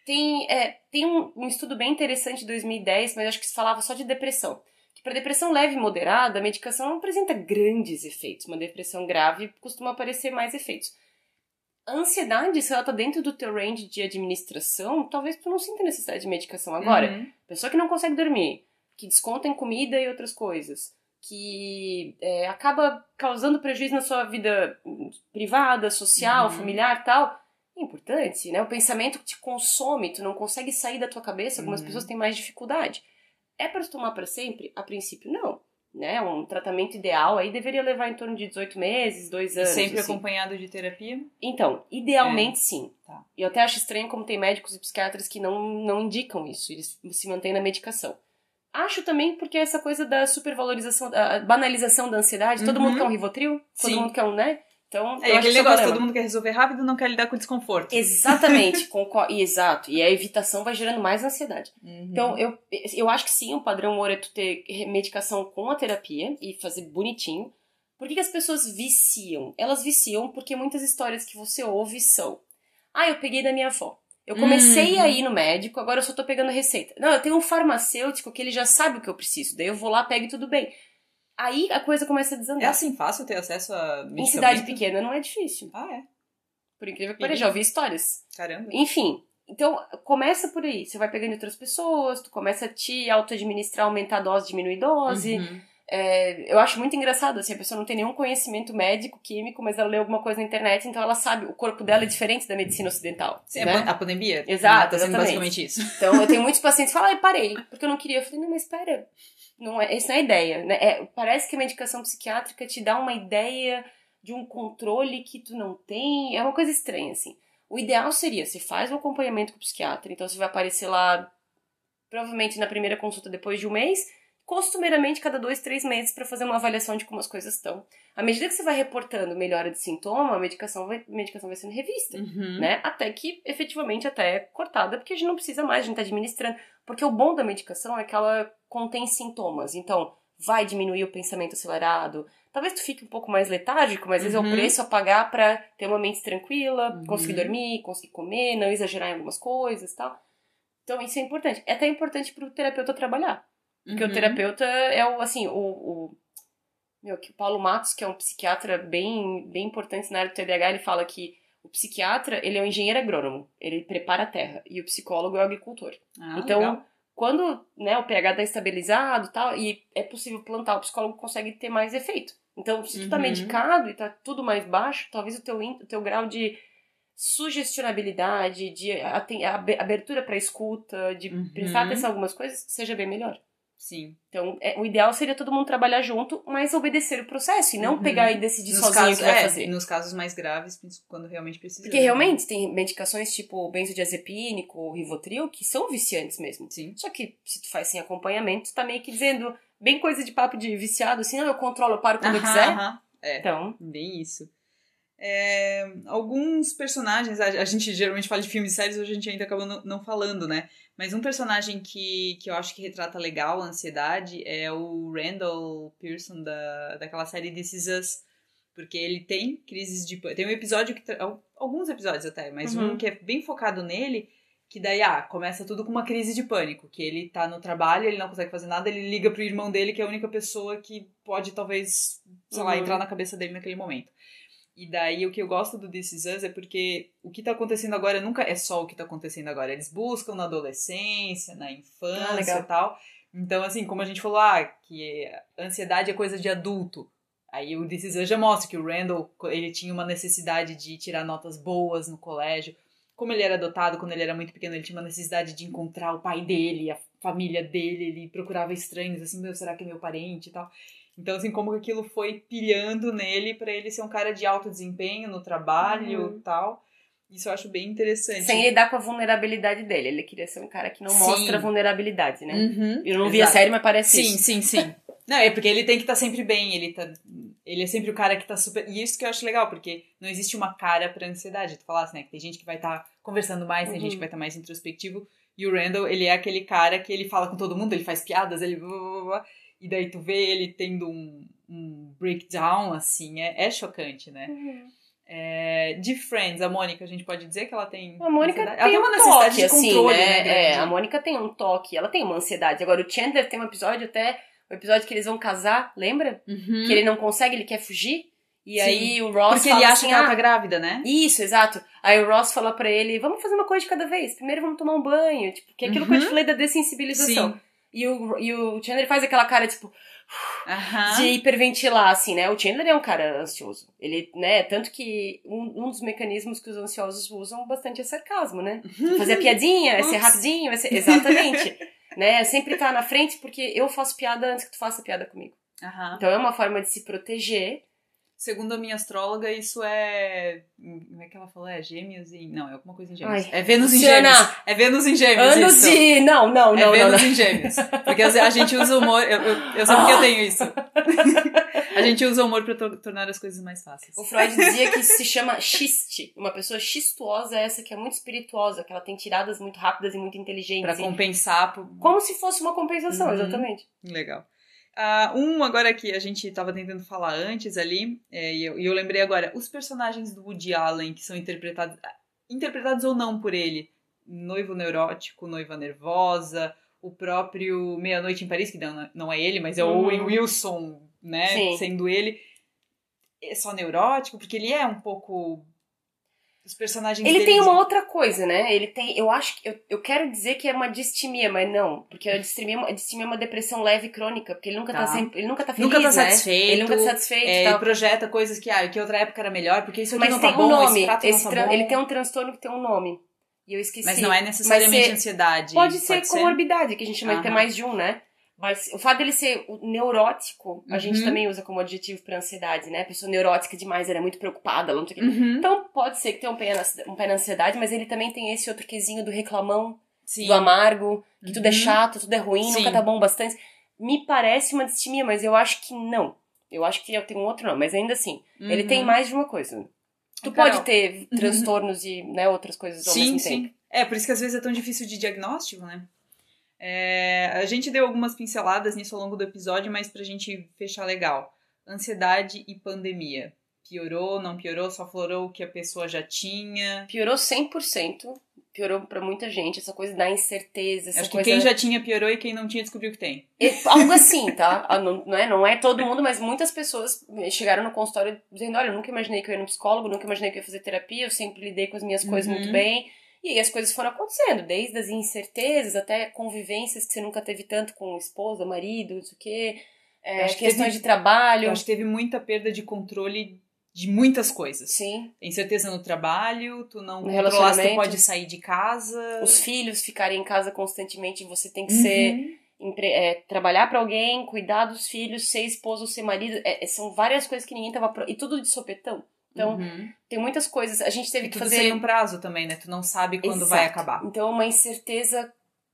Tem, é, tem um, um estudo bem interessante de 2010, mas acho que se falava só de depressão. Para depressão leve e moderada, a medicação não apresenta grandes efeitos. Uma depressão grave costuma aparecer mais efeitos. A ansiedade, se ela tá dentro do teu range de administração, talvez tu não sinta necessidade de medicação. Agora, Uhum. pessoa que não consegue dormir, que desconta em comida e outras coisas, que é, acaba causando prejuízo na sua vida privada, social, Uhum. familiar tal, é importante, né? O pensamento que te consome, tu não consegue sair da tua cabeça, algumas Uhum. pessoas têm mais dificuldade. É para tu tomar para sempre? A princípio, não. Né? Um tratamento ideal aí deveria levar em torno de 18 meses, dois E anos. sempre assim. acompanhado de terapia. Então, idealmente sim. Tá. E eu até acho estranho como tem médicos e psiquiatras que não, não indicam isso, eles se mantêm na medicação. Acho também porque essa coisa da supervalorização, a banalização da ansiedade, todo Uhum. mundo quer um Rivotril, todo Sim. mundo quer um, né? Então, É aquele é negócio, todo mundo quer resolver rápido não quer lidar com desconforto. Exatamente, e exato. E a evitação vai gerando mais ansiedade. Uhum. Então, eu, eu acho que sim, o padrão ouro é tu ter medicação com a terapia e fazer bonitinho. Por que, que as pessoas viciam? Elas viciam porque muitas histórias que você ouve são: Ah, eu peguei da minha avó. Eu comecei Uhum. a ir no médico, agora eu só tô pegando receita. Não, eu tenho um farmacêutico que ele já sabe o que eu preciso. Daí eu vou lá, pego e tudo bem. Aí a coisa começa a É desandar. assim fácil ter acesso a em medicamento? cidade pequena não é difícil. Ah, é. Por incrível que pareça, já ouvi histórias. Caramba. Enfim, então começa por aí. Você vai pegando outras pessoas, tu começa a te auto-administrar, aumentar a dose, diminuir a dose. Uhum. É, eu acho muito engraçado, assim, a pessoa não tem nenhum conhecimento médico, químico, mas ela lê alguma coisa na internet, então ela sabe, o corpo dela é diferente da medicina ocidental. Sim, né? a pandemia. Exato, Tá sendo exatamente. basicamente isso. Então eu tenho muitos pacientes que falam, parei, porque eu não queria. Eu falei, não, mas espera, não é, essa não é a ideia. Né? É, parece que a medicação psiquiátrica te dá uma ideia de um controle que tu não tem. É uma coisa estranha, assim. O ideal seria, você faz um acompanhamento com o psiquiatra, então você vai aparecer lá, provavelmente na primeira consulta depois de um mês, costumeiramente cada dois, três meses para fazer uma avaliação de como as coisas estão. À medida que você vai reportando melhora de sintoma, a medicação vai, a medicação vai sendo revista, Uhum. né? Até que efetivamente até é cortada, porque a gente não precisa mais, a gente tá administrando. Porque o bom da medicação é que ela contém sintomas. Então, vai diminuir o pensamento acelerado. Talvez tu fique um pouco mais letárgico, mas às vezes é o Uhum. preço a pagar pra ter uma mente tranquila, Uhum. conseguir dormir, conseguir comer, não exagerar em algumas coisas e tal. Então, isso é importante. É até importante pro terapeuta trabalhar. Porque Uhum. o terapeuta é o, assim, o, o meu, que o Paulo Matos, que é um psiquiatra bem, bem importante na área do TDAH, ele fala que o psiquiatra, ele é um engenheiro agrônomo, ele prepara a terra, e o psicólogo é o agricultor. Ah, então, legal. quando né, o pH está estabilizado tal, e é possível plantar, o psicólogo consegue ter mais efeito. Então, se tu tá Uhum. medicado e tá tudo mais baixo, talvez o teu, o teu grau de sugestionabilidade, de abertura para escuta, de Uhum. prestar atenção em algumas coisas, seja bem melhor. Sim. Então, é, o ideal seria todo mundo trabalhar junto, mas obedecer o processo e não Uhum. pegar e decidir Nos sozinho casos, o que vai é, fazer. nos casos mais graves, quando realmente precisa. Porque né? realmente tem medicações tipo benzodiazepínico, Rivotril, que são viciantes mesmo. Sim. Só que se tu faz sem acompanhamento, tu tá meio que dizendo, bem coisa de papo de viciado, assim, não, eu controlo, eu paro quando eu Aham, quiser. aham. É. Então, Bem isso. É, alguns personagens, a, a gente geralmente fala de filmes e séries, hoje a gente ainda acaba não, não falando, né? Mas um personagem que, que eu acho que retrata legal a ansiedade é o Randall Pearson da, daquela série This Is Us. Porque ele tem crises de pânico. Tem um episódio que. Alguns episódios até, mas Uhum. um que é bem focado nele, que daí, ah, começa tudo com uma crise de pânico. Que ele tá no trabalho, ele não consegue fazer nada, ele liga pro irmão dele, que é a única pessoa que pode, talvez, sei lá, Uhum. entrar na cabeça dele naquele momento. E daí o que eu gosto do This Is Us é porque o que tá acontecendo agora nunca é só o que tá acontecendo agora. Eles buscam na adolescência, na Ah, infância legal. e tal. Então, assim, como a gente falou, ah, que ansiedade é coisa de adulto. Aí o This Is Us já mostra que o Randall, ele tinha uma necessidade de tirar notas boas no colégio. Como ele era adotado quando ele era muito pequeno, ele tinha uma necessidade de encontrar o pai dele, a família dele, ele procurava estranhos, assim, meu, será que é meu parente e tal. Então, assim, como que aquilo foi pilhando nele pra ele ser um cara de alto desempenho no trabalho Uhum. e tal. Isso eu acho bem interessante. sem lidar com a vulnerabilidade dele. Ele queria ser um cara que não Sim. mostra vulnerabilidade, né? Uhum, Eu não vi a série, mas parece Sim, isso. sim, sim. Não, é porque ele tem que estar sempre bem, ele tá. Ele é sempre o cara que tá super. E isso que eu acho legal, porque não existe uma cara pra ansiedade. Tu falasse, né? Que tem gente que vai estar conversando mais, tem Uhum. gente que vai estar mais introspectivo. E o Randall, ele é aquele cara que ele fala com todo mundo, ele faz piadas, ele. E daí tu vê ele tendo um, um breakdown, assim, é, é chocante, né? Uhum. É, de Friends, a Mônica, a gente pode dizer que ela tem. A Mônica ansiedade? tem, ela tem uma um necessidade toque, de assim, controle, né? né? É, a Mônica tem um toque, ela tem uma ansiedade. Agora, o Chandler tem um episódio até, o episódio que eles vão casar, lembra? Uhum. Que ele não consegue, ele quer fugir. E Sim. aí o Ross Porque ele acha assim, que ela ah, tá grávida, né? Isso, exato. Aí o Ross fala pra ele, vamos fazer uma coisa de cada vez. Primeiro vamos tomar um banho. Tipo, que é aquilo que eu te Uhum. falei da dessensibilização. Sim. E o, e o Chandler faz aquela cara, tipo, de hiperventilar, assim, né? O Chandler é um cara ansioso. Ele, né? Tanto que um, um dos mecanismos que os ansiosos usam bastante é sarcasmo, né? Fazer a piadinha, é ser rapidinho, é ser... Exatamente. né? Sempre tá na frente porque eu faço piada antes que tu faça piada comigo. Então é uma forma de se proteger. Segundo a minha astróloga, isso é. Como é que ela falou? É gêmeos em. Não, é alguma coisa em gêmeos. Ai, é Vênus em Luciana, gêmeos. É Vênus em gêmeos. Anos isso. de. Não, não, não, é não, Vênus não. em gêmeos. Porque a gente usa o humor. Eu, eu, eu sei porque eu tenho isso. a gente usa o humor pra to- tornar as coisas mais fáceis. O Freud dizia que isso se chama xiste. Uma pessoa xistuosa é essa que é muito espirituosa, que ela tem tiradas muito rápidas e muito inteligentes. Pra compensar. Por... Como se fosse uma compensação, Uhum. exatamente. Legal. Ah, um agora que a gente tava tentando falar antes ali, é, e, eu, e eu lembrei agora, os personagens do Woody Allen que são interpretados, ah, interpretados ou não por ele, noivo neurótico, noiva nervosa, o próprio Meia-Noite em Paris, que não, não é ele, mas é o Uhum. Owen Wilson, né, Sim. sendo ele, é só neurótico, porque ele é um pouco... Os personagens Ele tem uma outra coisa, né? Ele tem. Eu acho que. Eu, eu quero dizer que é uma distimia, mas não. Porque a distimia, a distimia é uma depressão leve e crônica. Porque ele nunca tá, Tá. sempre. Ele nunca tá feliz. Nunca tá né? satisfeito, Ele nunca tá satisfeito. É, ele projeta coisas que, ah, que outra época era melhor, porque isso aqui Mas não tem tá um bom, nome. esse Esse tá. Ele tem um transtorno que tem um nome. E eu esqueci. Mas não é necessariamente ser- ansiedade. Pode ser comorbidade, que a gente chama de ter mais de um, né? Mas o fato dele ser neurótico, a Uhum. gente também usa como adjetivo pra ansiedade, né? A pessoa neurótica demais, ela é muito preocupada, ela não sei o quê. Uhum. Então pode ser que tenha um pé, na, um pé na ansiedade, mas ele também tem esse outro quesinho do reclamão, Sim. do amargo, que tudo é Uhum. chato, tudo é ruim, Sim. nunca tá bom bastante. Me parece uma distimia, mas eu acho que não. Eu acho que tem um outro não, mas ainda assim, ele Uhum. tem mais de uma coisa. Tu Carol. pode ter transtornos e né, outras coisas ao Sim, mesmo sim. tempo. É, por isso que às vezes é tão difícil de diagnóstico, né? É, a gente deu algumas pinceladas nisso ao longo do episódio, mas pra gente fechar legal. Ansiedade e pandemia. Piorou, não piorou, só florou o que a pessoa já tinha. Piorou 100%, piorou pra muita gente, essa coisa da incerteza, essa Acho que coisa... quem já tinha piorou e quem não tinha descobriu que tem. É Algo assim, tá? Ah, Não, não, é, não é todo mundo, mas muitas pessoas chegaram no consultório dizendo: olha, eu nunca imaginei que eu ia no psicólogo, nunca imaginei que eu ia fazer terapia, eu sempre lidei com as minhas coisas Uhum. muito bem. E aí as coisas foram acontecendo, desde as incertezas até convivências que você nunca teve tanto com esposa, marido, não sei o quê, é, Acho que questões teve- de trabalho. Eu acho que teve muita perda de controle de muitas coisas. Sim. Tem certeza no trabalho, tu não No controlar tu pode sair de casa. Os filhos ficarem em casa constantemente, você tem que Uhum. ser. é, trabalhar pra alguém, cuidar dos filhos, ser esposo, ser marido. é, é, são várias coisas que ninguém tava. pro- E tudo de sopetão. Então, Uhum. tem muitas coisas. A gente teve E que fazer. sem um prazo também, né? Tu não sabe quando Exato. vai acabar. Então, uma incerteza,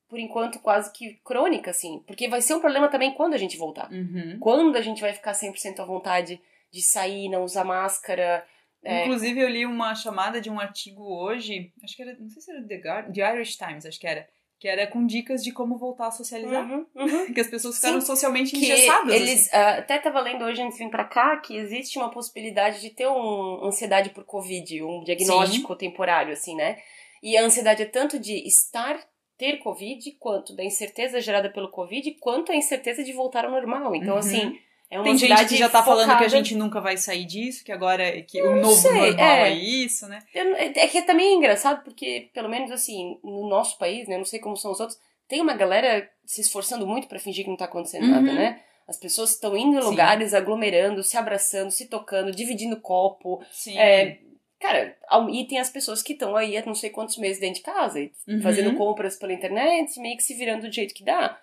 por enquanto, quase que crônica, assim. Porque vai ser um problema também quando a gente voltar. Uhum. Quando a gente vai ficar 100% à vontade de sair, não usar máscara. É, Inclusive, eu li uma chamada de um artigo hoje, acho que era, não sei se era The, Guard, The Irish Times, acho que era, que era com dicas de como voltar a socializar. uhum, uhum. Que as pessoas ficaram Sim, socialmente que engessadas. eles assim. ah, até tava lendo hoje antes de vir pra cá que existe uma possibilidade de ter um ansiedade por covid, um diagnóstico temporário assim, né? E a ansiedade é tanto de estar ter covid, quanto da incerteza gerada pelo covid, quanto a incerteza de voltar ao normal. Então Uhum. assim, é uma Tem gente que já tá falando que a focada- gente nunca vai sair disso, que agora é- que o novo sei, normal é. é. isso, né? Eu não- É que também é engraçado porque, pelo menos assim, no nosso país, né? Não sei como são os outros, tem uma galera se esforçando muito pra fingir que não tá acontecendo Uhum. nada, né? As pessoas estão indo em Sim. lugares, aglomerando, se abraçando, se tocando, dividindo copo. Sim. É, cara, e tem as pessoas que estão aí há não sei quantos meses dentro de casa, Uhum. fazendo compras pela internet, meio que se virando do jeito que dá.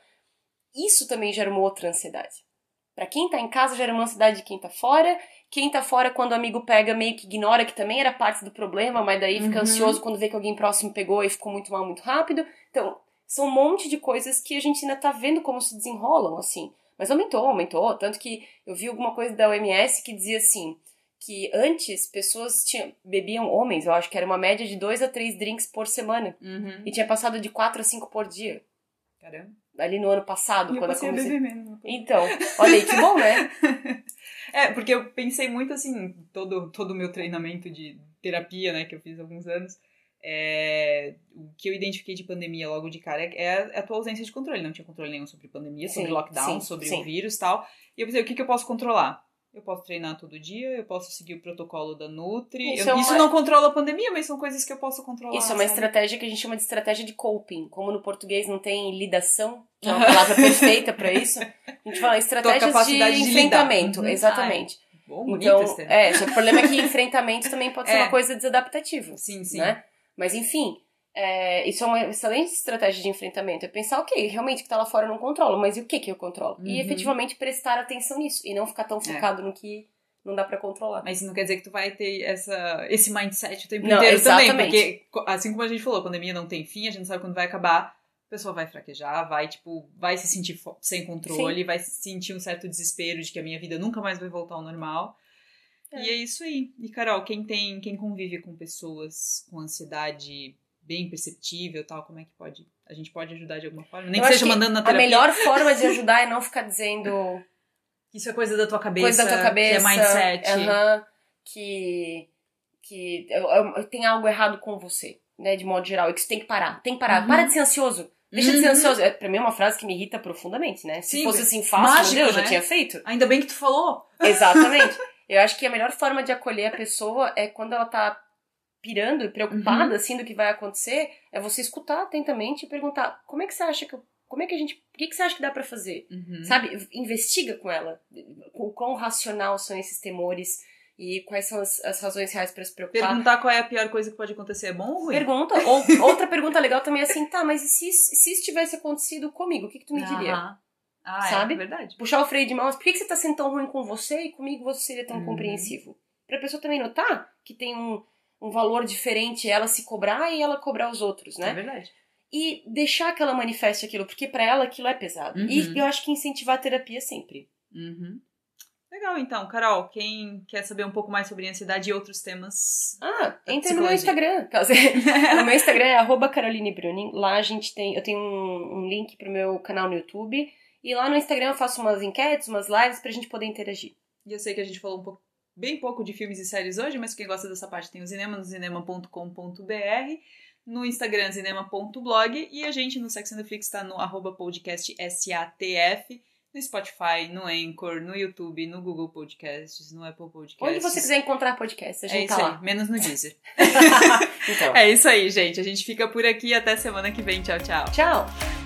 Isso também gera uma outra ansiedade. Pra quem tá em casa, gera uma ansiedade de quem tá fora. Quem tá fora, quando o amigo pega, meio que ignora que também era parte do problema, mas daí fica Uhum. ansioso quando vê que alguém próximo pegou e ficou muito mal muito rápido. Então, são um monte de coisas que a gente ainda tá vendo como se desenrolam, assim. Mas aumentou, aumentou. Tanto que eu vi alguma coisa da OMS que dizia assim: que antes pessoas tinham, bebiam, homens, eu acho que era uma média de dois a três drinks por semana. Uhum. E tinha passado de quatro a cinco por dia. Caramba. Ali no ano passado, E quando eu a comecei. beber menos. Então, olha aí, que bom, né? É, porque eu pensei muito assim, todo, todo o meu treinamento de terapia, né, que eu fiz há alguns anos, é, o que eu identifiquei de pandemia logo de cara é, é a tua ausência de controle. Não tinha controle nenhum sobre pandemia, sobre Sim, lockdown, sim, sobre sim. o vírus e tal. E eu pensei, o que, que eu posso controlar? Eu posso treinar todo dia, eu posso seguir o protocolo da Nutri. Isso Eu- é isso uma- não controla a pandemia, mas são coisas que eu posso controlar. Isso é uma sabe? estratégia que a gente chama de estratégia de coping. Como no português não tem lidação, que é uma palavra perfeita pra isso, a gente fala estratégias de, de enfrentamento. Uhum. Exatamente. Bom, bonito Então, termo. é, que o problema é que enfrentamento também pode ser É. uma coisa desadaptativa. Sim, sim. né? Mas enfim, é, isso é uma excelente estratégia de enfrentamento. É pensar, ok, realmente o que tá lá fora eu não controlo, mas e o que que eu controlo? E Uhum. É. efetivamente prestar atenção nisso e não ficar tão focado no que não dá pra controlar. Mas isso não quer dizer que tu vai ter essa, esse mindset o tempo Não, inteiro também. exatamente. Porque, co- assim como a gente falou, a pandemia não tem fim, a gente não sabe quando vai acabar, a pessoa vai fraquejar, vai, tipo, vai se sentir sem controle, vai sentir um certo desespero de que a minha vida nunca mais vai voltar ao normal. É. E é isso aí. E, Carol, quem tem, quem convive com pessoas com ansiedade bem perceptível tal, como é que pode. A gente pode ajudar de alguma forma? Nem Eu que seja mandando na A terapia. melhor forma de ajudar é não ficar dizendo Isso é coisa da tua cabeça. coisa da tua cabeça. Que é mindset. aham, que que eu- tem algo errado com você, né, de modo geral, e que você tem que parar. Tem que parar. Uhum. Para de ser ansioso. Deixa de ser Uhum. ansioso. É, pra mim é uma frase que me irrita profundamente, né? Se Sim, fosse assim fácil, mágico, eu né? já tinha feito. Ainda bem que tu falou. Exatamente. Eu acho que a melhor forma de acolher a pessoa é quando ela tá pirando e preocupada, Uhum. assim, do que vai acontecer, é você escutar atentamente e perguntar, como é que você acha que eu, como é que a gente, o que, que você acha que dá pra fazer? Uhum. Sabe? Investiga com ela. O quão racional são esses temores e quais são as, as razões reais pra se preocupar. Perguntar qual é a pior coisa que pode acontecer é bom ou ruim? Pergunta. Ou, outra pergunta legal também é assim, tá, mas e se, se isso tivesse acontecido comigo, o que, que tu me diria? Aham. Ah, sabe? é verdade. Puxar o freio de mão, por que, que você tá sendo tão ruim com você e comigo você seria tão Uhum. compreensivo? Pra pessoa também notar que tem um, um valor diferente ela se cobrar e ela cobrar os outros, É né? verdade. E deixar que ela manifeste aquilo, porque pra ela aquilo é pesado. Uhum. E eu acho que incentivar a terapia sempre. Uhum. Legal, então. Carol, quem quer saber um pouco mais sobre ansiedade e outros temas... Ah, entra no meu. Instagram. no meu Instagram é arroba Caroline Bruning. Lá a gente tem. Eu tenho um, um link pro meu canal no YouTube. E lá no Instagram eu faço umas enquetes, umas lives pra gente poder interagir. E eu sei que a gente falou um pouco, bem pouco de filmes e séries hoje, mas quem gosta dessa parte tem o cinema no cinema.com.br, no Instagram cinema.blog e a gente no Sex and the Flix tá no arroba podcast SATF, no Spotify, no Anchor, no YouTube, no Google Podcasts, no Apple Podcasts. Onde você quiser encontrar podcast, a É gente isso tá aí, lá. menos no Deezer. então. É isso aí, gente. A gente fica por aqui até semana que vem. Tchau, tchau. Tchau!